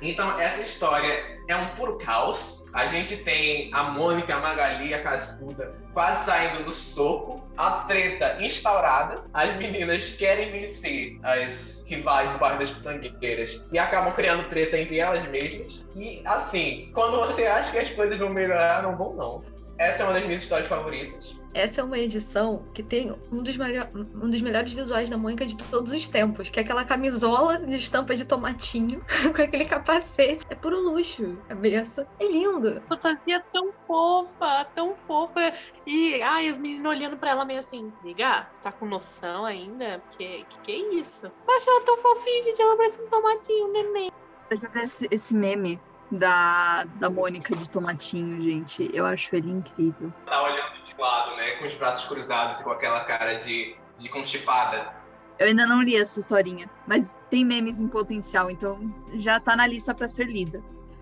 Então, essa história é um puro caos. A gente tem a Mônica, a Magali, a Cascuda quase saindo no soco, a treta instaurada, as meninas querem vencer as rivais do bairro das Pitangueiras e acabam criando treta entre elas mesmas. E assim, quando você acha que as coisas vão melhorar, não vão não. Essa é uma das minhas histórias favoritas. Essa é uma edição que tem um dos, um dos melhores visuais da Mônica de todos os tempos, que é aquela camisola de estampa de tomatinho com aquele capacete. É puro luxo, cabeça. É lindo. Fantasia tão fofa, tão fofa. E, ai, as meninas olhando pra ela meio assim, liga, tá com noção ainda? Que, que que é isso? Eu acho ela tão fofinha, gente, ela parece um tomatinho, um neném. Eu já vi esse, esse meme da, da Mônica de Tomatinho, gente. Eu acho ele incrível. Tá olhando de lado, né? Com os braços cruzados e com aquela cara de, de constipada. Eu ainda não li essa historinha, mas tem memes em potencial, então já tá na lista para ser lida.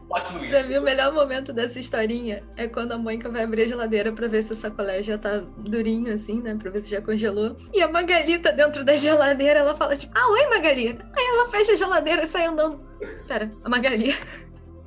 Ótimo Pra mim, o melhor momento dessa historinha é quando a Mônica vai abrir a geladeira pra ver se o sacolé já tá durinho, assim, né? Pra ver se já congelou. E a Magali tá dentro da geladeira, ela fala tipo, ah, oi, Magali. Aí ela fecha a geladeira e sai andando. Pera, a Magali.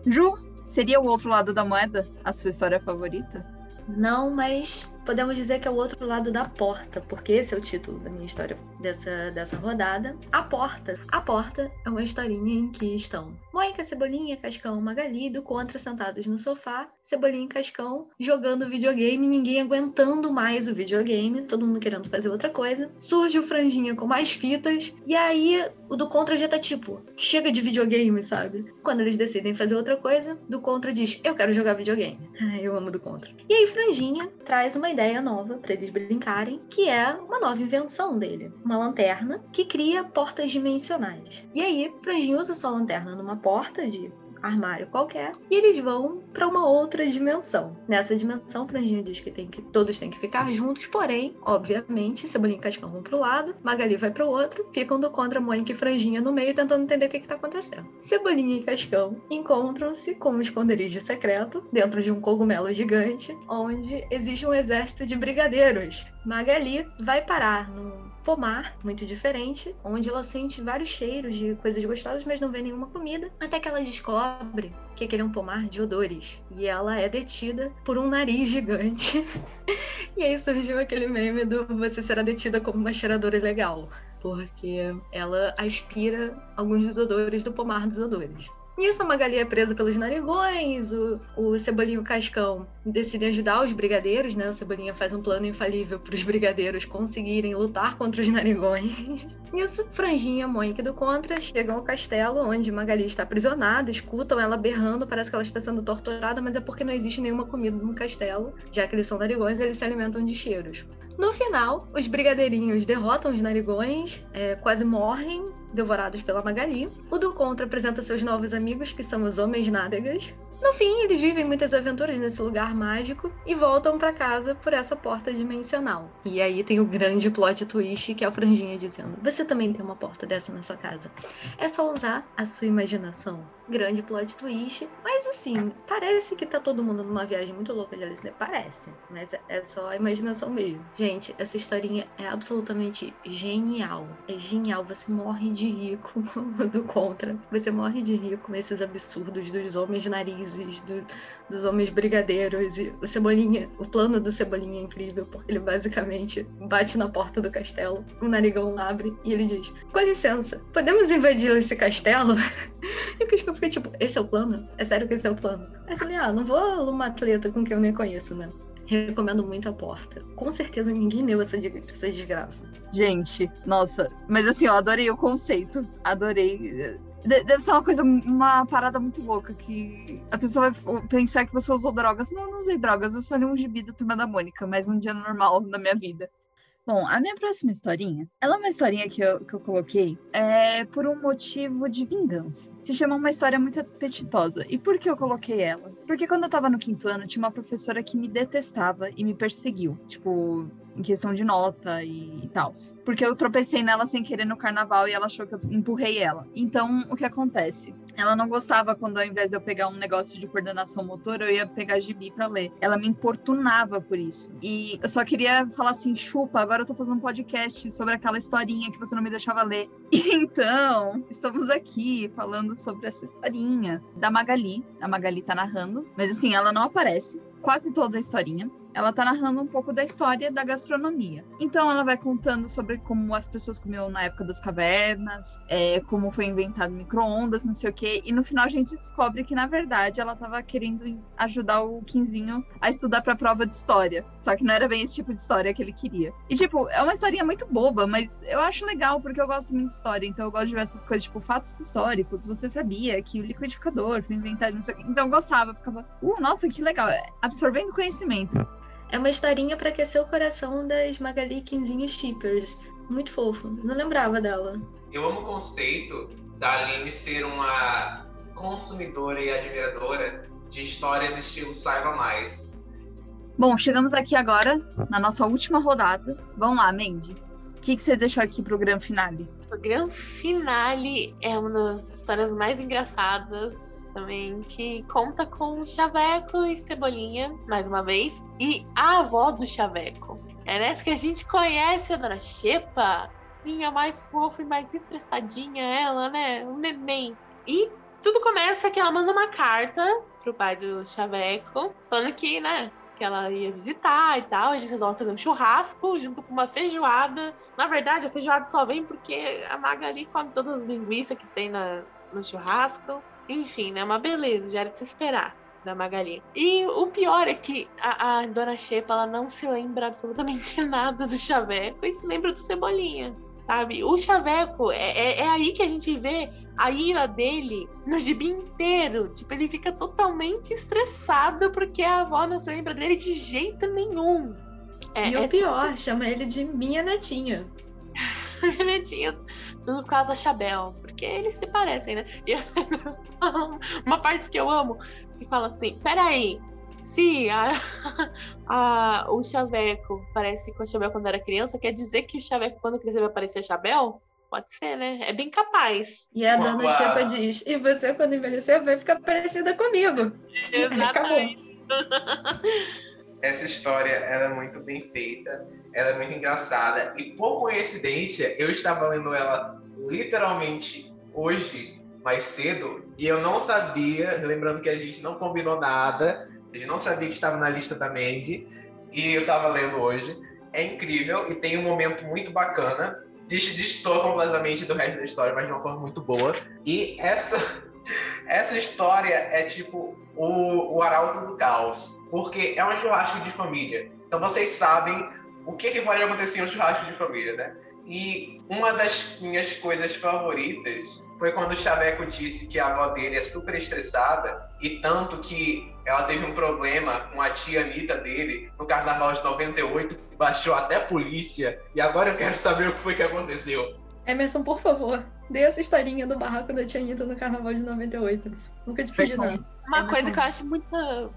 Ju, seria o outro lado da moeda a sua história favorita? Não, mas podemos dizer que é o outro lado da porta, porque esse é o título da minha história dessa, dessa rodada. A Porta. A Porta é uma historinha em que estão Mônica, Cebolinha, Cascão, Magali do contra sentados no sofá, Cebolinha e Cascão jogando videogame, ninguém aguentando mais o videogame, todo mundo querendo fazer outra coisa. Surge o Franjinha com mais fitas, e aí o do contra já tá tipo, chega de videogame, sabe? Quando eles decidem fazer outra coisa, do contra diz, eu quero jogar videogame. eu amo do contra. E aí Franjinha traz uma ideia nova para eles brincarem, que é uma nova invenção dele, uma lanterna que cria portas dimensionais. E aí, Franjinha usa sua lanterna numa porta de armário qualquer e eles vão para uma outra dimensão. Nessa dimensão, Franjinha diz que, tem que todos têm que ficar juntos, porém, obviamente, Cebolinha e Cascão vão pro lado, Magali vai pro outro, ficam do contra Mônica e Franjinha no meio tentando entender o que, que tá acontecendo. Cebolinha e Cascão encontram-se com um esconderijo secreto dentro de um cogumelo gigante, onde existe um exército de brigadeiros. Magali vai parar num pomar muito diferente, onde ela sente vários cheiros de coisas gostosas, mas não vê nenhuma comida, até que ela descobre que aquele é um pomar de odores. E ela é detida por um nariz gigante. e aí surgiu aquele meme do você será detida como uma cheiradora ilegal. Porque ela aspira alguns dos odores do pomar dos odores. Nisso, a Magali é presa pelos narigões, o, o Cebolinha e o Cascão decidem ajudar os brigadeiros, né? O Cebolinha faz um plano infalível para os brigadeiros conseguirem lutar contra os narigões. Nisso, Franjinha, Mônica do Contra chegam ao castelo, onde Magali está aprisionada, escutam ela berrando, parece que ela está sendo torturada, mas é porque não existe nenhuma comida no castelo, já que eles são narigões, eles se alimentam de cheiros. No final, os brigadeirinhos derrotam os narigões, é, quase morrem, devorados pela Magali. O do Contra apresenta seus novos amigos, que são os Homens Nádegas. No fim, eles vivem muitas aventuras nesse lugar mágico e voltam para casa por essa porta dimensional. E aí tem o grande plot twist que é o Franjinha dizendo: Você também tem uma porta dessa na sua casa. É só usar a sua imaginação. Grande plot twist. Mas assim, parece que tá todo mundo numa viagem muito louca de Alice, né? Parece, mas é só a imaginação mesmo. Gente, essa historinha é absolutamente genial. É genial, você morre de rico do contra. Você morre de rico com esses absurdos dos homens narizes, do, dos homens brigadeiros e o Cebolinha, o plano do Cebolinha é incrível, porque ele basicamente bate na porta do castelo, o narigão abre e ele diz: Com licença, podemos invadir esse castelo? e o Pisco fica tipo: Esse é o plano? É sério que esse é o plano? Aí eu falei: Ah, não vou uma atleta com quem eu nem conheço, né? Recomendo muito a porta. Com certeza ninguém leu essa, essa desgraça. Gente, nossa, mas assim, eu adorei o conceito. Adorei Deve ser uma coisa, uma parada muito louca, que a pessoa vai pensar que você usou drogas. Não, não usei drogas, eu só li um gibi da Turma da Mônica, mas um dia normal na minha vida. Bom, a minha próxima historinha, ela é uma historinha que eu, que eu coloquei é, por um motivo de vingança. Se chama uma história muito apetitosa. E por que eu coloquei ela? Porque quando eu tava no quinto ano, tinha uma professora que me detestava e me perseguiu. Tipo, em questão de nota e, e tal. Porque eu tropecei nela sem querer no carnaval e ela achou que eu empurrei ela. Então, o que acontece? Ela não gostava quando, ao invés de eu pegar um negócio de coordenação motora, eu ia pegar gibi para ler. Ela me importunava por isso. E eu só queria falar assim: chupa, agora eu tô fazendo um podcast sobre aquela historinha que você não me deixava ler. Então, estamos aqui falando sobre essa historinha da Magali. A Magali tá narrando, mas assim, ela não aparece quase toda a historinha ela tá narrando um pouco da história da gastronomia. Então ela vai contando sobre como as pessoas comiam na época das cavernas, é, como foi inventado micro-ondas, não sei o quê. E no final a gente descobre que, na verdade, ela tava querendo ajudar o Quinzinho a estudar pra prova de história. Só que não era bem esse tipo de história que ele queria. E, tipo, é uma historinha muito boba, mas eu acho legal porque eu gosto muito de história. Então eu gosto de ver essas coisas, tipo, fatos históricos. Você sabia que o liquidificador foi inventado, não sei o quê. Então eu gostava, ficava, uh, nossa, que legal. Absorvendo conhecimento. É uma historinha para aquecer o coração das Magali Quinzinho Shippers. Muito fofo. Não lembrava dela. Eu amo o conceito da Aline ser uma consumidora e admiradora de histórias estilo Saiba Mais. Bom, chegamos aqui agora na nossa última rodada. Vamos lá, Mandy. O que, que você deixou aqui pro grande finale? O grande finale é uma das histórias mais engraçadas também, que conta com Chaveco e Cebolinha, mais uma vez, e a avó do Chaveco. É nessa que a gente conhece a Dona Xepa, mais fofa e mais estressadinha ela, né? Um neném. E tudo começa que ela manda uma carta pro pai do Chaveco, falando que, né, que ela ia visitar e tal. Eles resolvem fazer um churrasco junto com uma feijoada. Na verdade, a feijoada só vem porque a Magali come todas as linguiças que tem na, no churrasco. Enfim, né? Uma beleza, já era de se esperar da Magali. E o pior é que a, a Dona Xepa, ela não se lembra absolutamente nada do Chaveco e se lembra do Cebolinha, sabe? O Chaveco, é, é, é, aí que a gente vê a ira dele no gibi inteiro. Tipo, ele fica totalmente estressado porque a avó não se lembra dele de jeito nenhum. É, e o é pior, chama ele de minha netinha. netinha tudo por causa da Chabel, porque eles se parecem, né? E uma parte que eu amo, que fala assim: peraí, se a, a, o Chaveco parece com a Chabel quando era criança, quer dizer que o Chaveco, quando crescer, vai parecer a Chabel? Pode ser, né? É bem capaz. E a dona Chepa diz: e você, quando envelhecer, vai ficar parecida comigo. Exatamente. Essa história ela é muito bem feita ela é muito engraçada. E por coincidência, eu estava lendo ela literalmente hoje, mais cedo, e eu não sabia, lembrando que a gente não combinou nada, a gente não sabia que estava na lista da Mandy, e eu estava lendo hoje. É incrível e tem um momento muito bacana. Distor completamente do resto da história, mas de uma forma muito boa. E essa, essa história é tipo o, o Arauto do Caos, porque é um churrasco de família. Então vocês sabem o que, que pode acontecer em um churrasco de família, né? E uma das minhas coisas favoritas foi quando o Chaveco disse que a avó dele é super estressada e tanto que ela teve um problema com a tia Anitta dele no carnaval de 98, baixou até polícia. E agora eu quero saber o que foi que aconteceu. Emerson, por favor, dê essa historinha do barraco da Tianita no carnaval de 98. Nunca te pedi nada. Uma coisa que eu acho muito,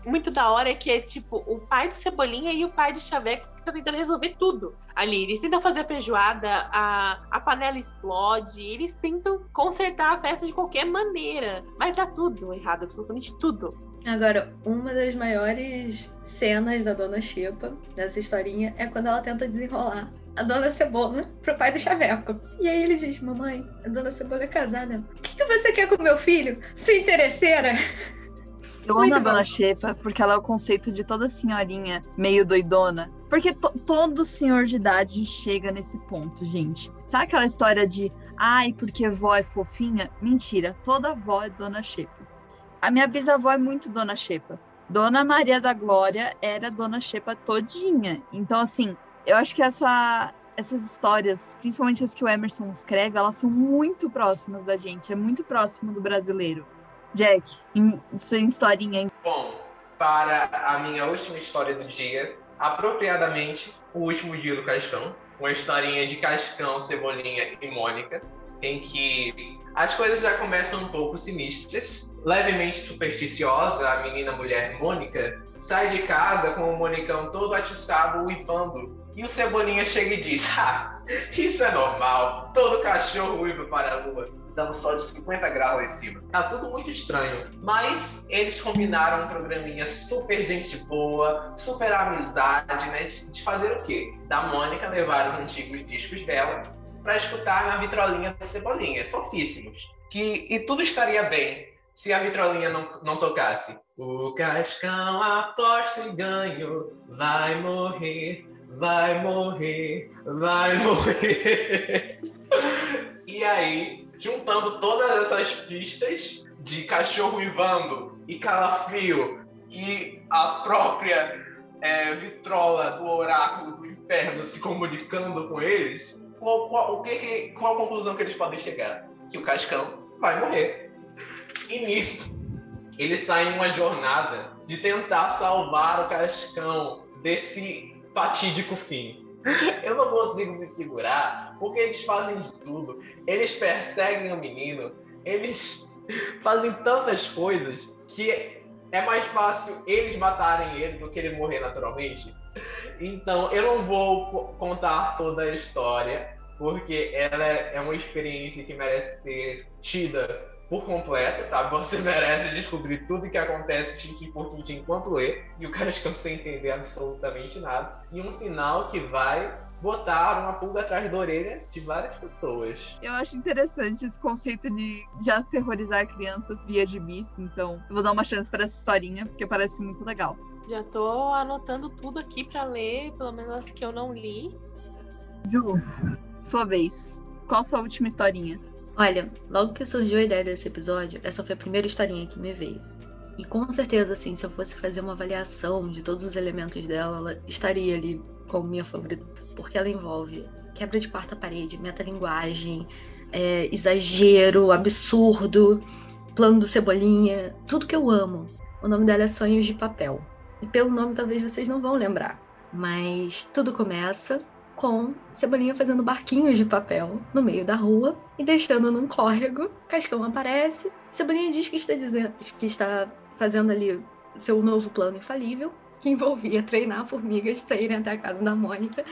muito da hora é que é tipo o pai do Cebolinha e o pai do Chaveco que tá tentando resolver tudo ali. Eles tentam fazer a feijoada, a, a panela explode, eles tentam consertar a festa de qualquer maneira. Mas dá tudo errado, absolutamente tudo. Agora, uma das maiores cenas da Dona Xepa, dessa historinha, é quando ela tenta desenrolar a Dona Cebola pro pai do Chaveco. E aí ele diz, mamãe, a Dona Cebola é casada. O que, que você quer com meu filho? Sua interesseira? Eu amo a. Dona Xepa porque ela é o conceito de toda senhorinha meio doidona. Porque to- todo senhor de idade chega nesse ponto, gente. Sabe aquela história de ai, porque vó é fofinha? Mentira, toda vó é Dona Xepa. A minha bisavó é muito Dona Xepa. Dona Maria da Glória era Dona Xepa todinha. Então, assim, eu acho que essa, essas histórias, principalmente as que o Emerson escreve, elas são muito próximas da gente. É muito próximo do brasileiro. Jack, em sua historinha? Bom, para a minha última história do dia, apropriadamente, o último dia do Cascão. Uma historinha de Cascão, Cebolinha e Mônica, em que as coisas já começam um pouco sinistras. Levemente supersticiosa, a menina mulher Mônica sai de casa com o Monicão todo atiçado, uivando. E o Cebolinha chega e diz: isso é normal. Todo cachorro uiva para a lua. Dando sol de 50 graus lá em cima. Tá tudo muito estranho. Mas eles combinaram um programinha super gente boa, super amizade, né? De, de fazer o quê? Da Mônica levar os antigos discos dela para escutar na vitrolinha do Cebolinha. Fofíssimos. Que, e tudo estaria bem se a vitrolinha não, não tocasse. O Cascão aposta e ganho, vai morrer, vai morrer, vai morrer. e aí, juntando todas essas pistas de cachorro uivando e calafrio e a própria é, vitrola do oráculo do inferno se comunicando com eles, qual, qual, o que que, qual a conclusão que eles podem chegar? Que o Cascão vai morrer. E nisso, eles saem em uma jornada de tentar salvar o Cascão desse fatídico fim. Eu não consigo me segurar, porque eles fazem de tudo. Eles perseguem o menino, eles fazem tantas coisas que é mais fácil eles matarem ele do que ele morrer naturalmente. Então, eu não vou co- contar toda a história, porque ela é uma experiência que merece ser tida por completo, sabe? Você merece descobrir tudo que acontece tintim por tintim enquanto lê, e o Cascão sem entender absolutamente nada. E um final que vai botar uma pulga atrás da orelha de várias pessoas. Eu acho interessante esse conceito de já aterrorizar crianças via gibis, então eu vou dar uma chance para essa historinha, porque parece muito legal. Já tô anotando tudo aqui pra ler, pelo menos as que eu não li. Ju, sua vez. Qual a sua última historinha? Olha, logo que surgiu a ideia desse episódio, essa foi a primeira historinha que me veio. E com certeza, assim, se eu fosse fazer uma avaliação de todos os elementos dela, ela estaria ali como minha favorita. Porque ela envolve quebra de quarta parede, metalinguagem, é, exagero, absurdo, plano do Cebolinha, tudo que eu amo. O nome dela é Sonhos de Papel. E pelo nome talvez vocês não vão lembrar. Mas tudo começa com Cebolinha fazendo barquinhos de papel no meio da rua e deixando num córrego. Cascão aparece. Cebolinha diz que está dizendo que está fazendo ali seu novo plano infalível, que envolvia treinar formigas para irem até a casa da Mônica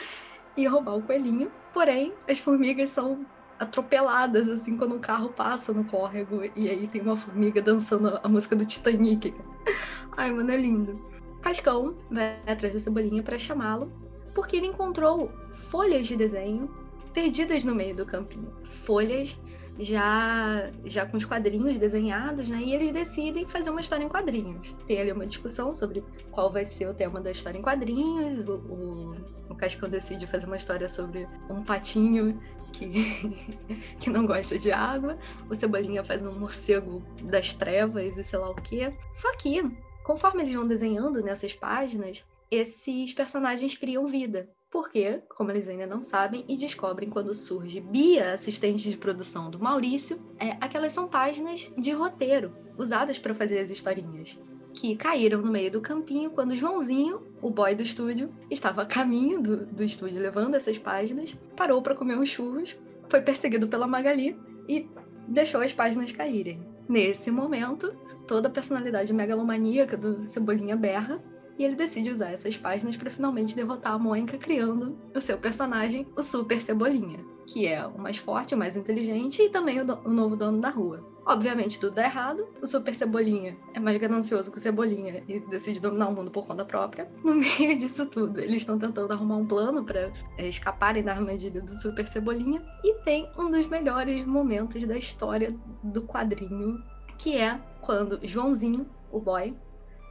e roubar o coelhinho. Porém, as formigas são atropeladas assim quando um carro passa no córrego e aí tem uma formiga dançando a música do Titanic. Ai, mano, é lindo. Cascão vai atrás da Cebolinha para chamá-lo porque ele encontrou folhas de desenho perdidas no meio do campinho. Folhas já já com os quadrinhos desenhados, né? E eles decidem fazer uma história em quadrinhos. Tem ali uma discussão sobre qual vai ser o tema da história em quadrinhos. O, o, o Cascão decide fazer uma história sobre um patinho que, que não gosta de água. O Cebolinha faz um morcego das trevas e sei lá o quê. Só que, conforme eles vão desenhando nessas páginas, esses personagens criam vida. Porque, como eles ainda não sabem e descobrem quando surge Bia, assistente de produção do Maurício, é, aquelas são páginas de roteiro usadas para fazer as historinhas. Que caíram no meio do campinho quando Joãozinho, o boy do estúdio, estava a caminho do, do estúdio levando essas páginas, parou para comer uns churros, foi perseguido pela Magali e deixou as páginas caírem. Nesse momento, toda a personalidade megalomaníaca do Cebolinha berra e ele decide usar essas páginas para finalmente derrotar a Mônica, criando o seu personagem, o Super Cebolinha, que é o mais forte, o mais inteligente e também o, do o novo dono da rua. Obviamente tudo dá errado, o Super Cebolinha é mais ganancioso que o Cebolinha e decide dominar o mundo por conta própria. No meio disso tudo, eles estão tentando arrumar um plano para é, escaparem da armadilha do Super Cebolinha e tem um dos melhores momentos da história do quadrinho, que é quando Joãozinho, o boy,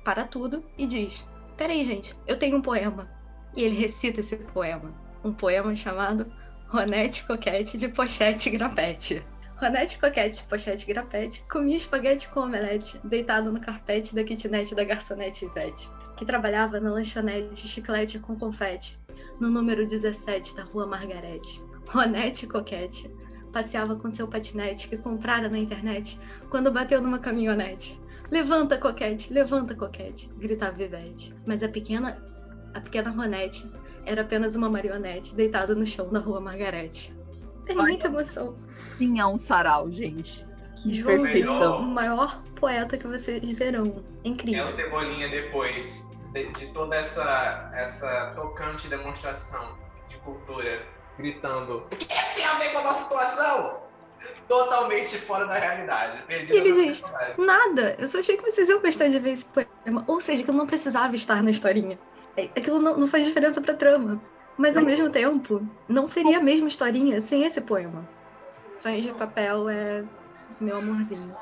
para tudo e diz: Peraí, gente, eu tenho um poema. E ele recita esse poema. Um poema chamado Ronete Coquete de Pochete Grapete. Ronete Coquete, Pochete Grapete, comia espaguete com omelete, deitado no carpete da kitnet da garçonete Ivete, que trabalhava na lanchonete Chiclete com Confete, no número 17 da Rua Margarete. Ronete Coquete passeava com seu patinete que comprara na internet quando bateu numa caminhonete. Levanta, Coquete, levanta, Coquete, gritava Ivete. Mas a pequena, a pequena Ronete era apenas uma marionete deitada no chão da rua Margarete. Tem Olha, muita emoção. Sim, é um sarau, gente. Que João, perfeição. O maior poeta que vocês verão. Incrível. É o Cebolinha depois de, de toda essa, essa tocante demonstração de cultura, gritando: O que isso tem a ver com a nossa situação? Totalmente fora da realidade. Perdido e ele diz: Nada, eu só achei que vocês iam gostar de ver esse poema. Ou seja, que eu não precisava estar na historinha. É, aquilo não, não faz diferença pra trama. Mas ao mesmo tempo, não seria a mesma historinha sem esse poema. Sonhos de Papel é meu amorzinho.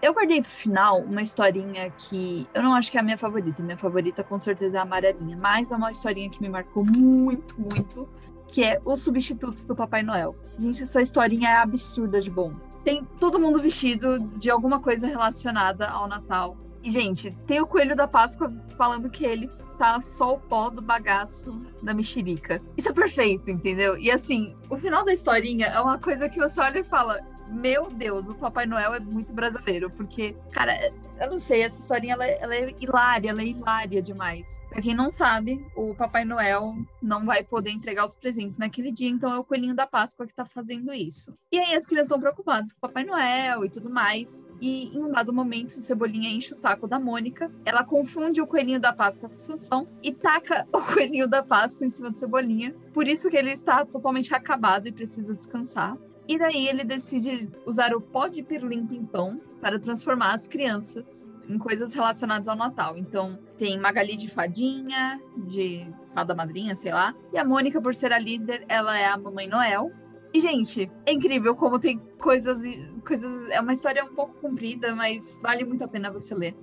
Eu guardei pro final uma historinha que eu não acho que é a minha favorita. Minha favorita com certeza é a amarelinha, mas é uma historinha que me marcou muito, muito que é Os Substitutos do Papai Noel. Gente, essa historinha é absurda de bom. Tem todo mundo vestido de alguma coisa relacionada ao Natal. E, gente, tem o Coelho da Páscoa falando que ele tá só o pó do bagaço da mexerica. Isso é perfeito, entendeu? E assim, o final da historinha é uma coisa que você olha e fala: meu Deus, o Papai Noel é muito brasileiro, porque, cara, eu não sei, essa historinha ela, ela é hilária, ela é hilária demais. Pra quem não sabe, o Papai Noel não vai poder entregar os presentes naquele dia, então é o Coelhinho da Páscoa que tá fazendo isso. E aí as crianças estão preocupadas com o Papai Noel e tudo mais. E em um dado momento, o Cebolinha enche o saco da Mônica. Ela confunde o Coelhinho da Páscoa com o Sansão e taca o Coelhinho da Páscoa em cima do Cebolinha. Por isso que ele está totalmente acabado e precisa descansar. E daí ele decide usar o pó de pirlim pimpão para transformar as crianças em coisas relacionadas ao Natal. Então, tem Magali de fadinha, de fada madrinha, sei lá. E a Mônica, por ser a líder, ela é a Mamãe Noel. E, gente, é incrível como tem coisas. coisas é uma história um pouco comprida, mas vale muito a pena você ler.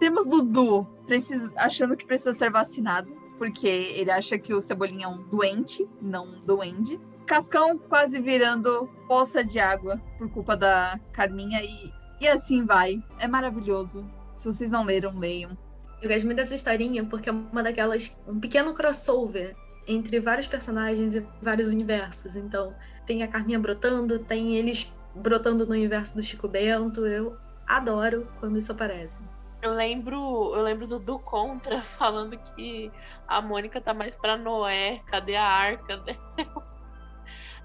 Temos Dudu precisa, achando que precisa ser vacinado, porque ele acha que o Cebolinha é um doente, não um duende. Cascão quase virando poça de água por culpa da Carminha e, e assim vai. É maravilhoso. Se vocês não leram, leiam. Eu gosto muito dessa historinha porque é uma daquelas. um pequeno crossover entre vários personagens e vários universos. Então, tem a Carminha brotando, tem eles brotando no universo do Chico Bento. Eu adoro quando isso aparece. Eu lembro, eu lembro do, do Contra falando que a Mônica tá mais pra Noé, cadê a arca?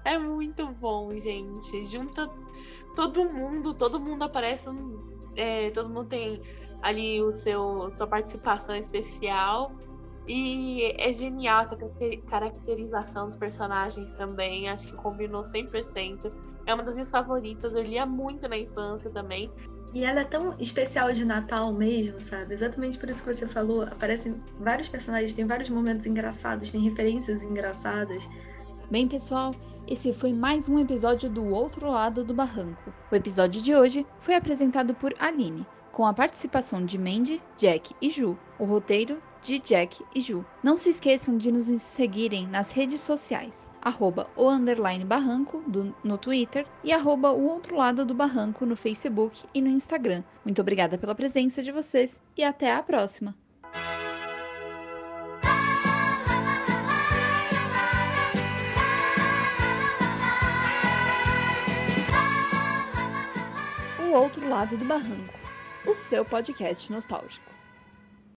É muito bom, gente. Junta todo mundo, todo mundo aparece, é, todo mundo tem ali o seu sua participação especial. E é genial essa caracterização dos personagens também. Acho que combinou 100%. É uma das minhas favoritas. Eu lia muito na infância também. E ela é tão especial de Natal mesmo, sabe? Exatamente por isso que você falou. Aparecem vários personagens, tem vários momentos engraçados, tem referências engraçadas. Bem, pessoal, esse foi mais um episódio do Outro Lado do Barranco. O episódio de hoje foi apresentado por Aline, com a participação de Mandy, Jack e Ju. O roteiro de Jack e Ju. Não se esqueçam de nos seguirem nas redes sociais, arroba o underline barranco do, no Twitter e arroba o outro lado do barranco no Facebook e no Instagram. Muito obrigada pela presença de vocês e até a próxima! O Outro Lado do Barranco, o seu podcast nostálgico.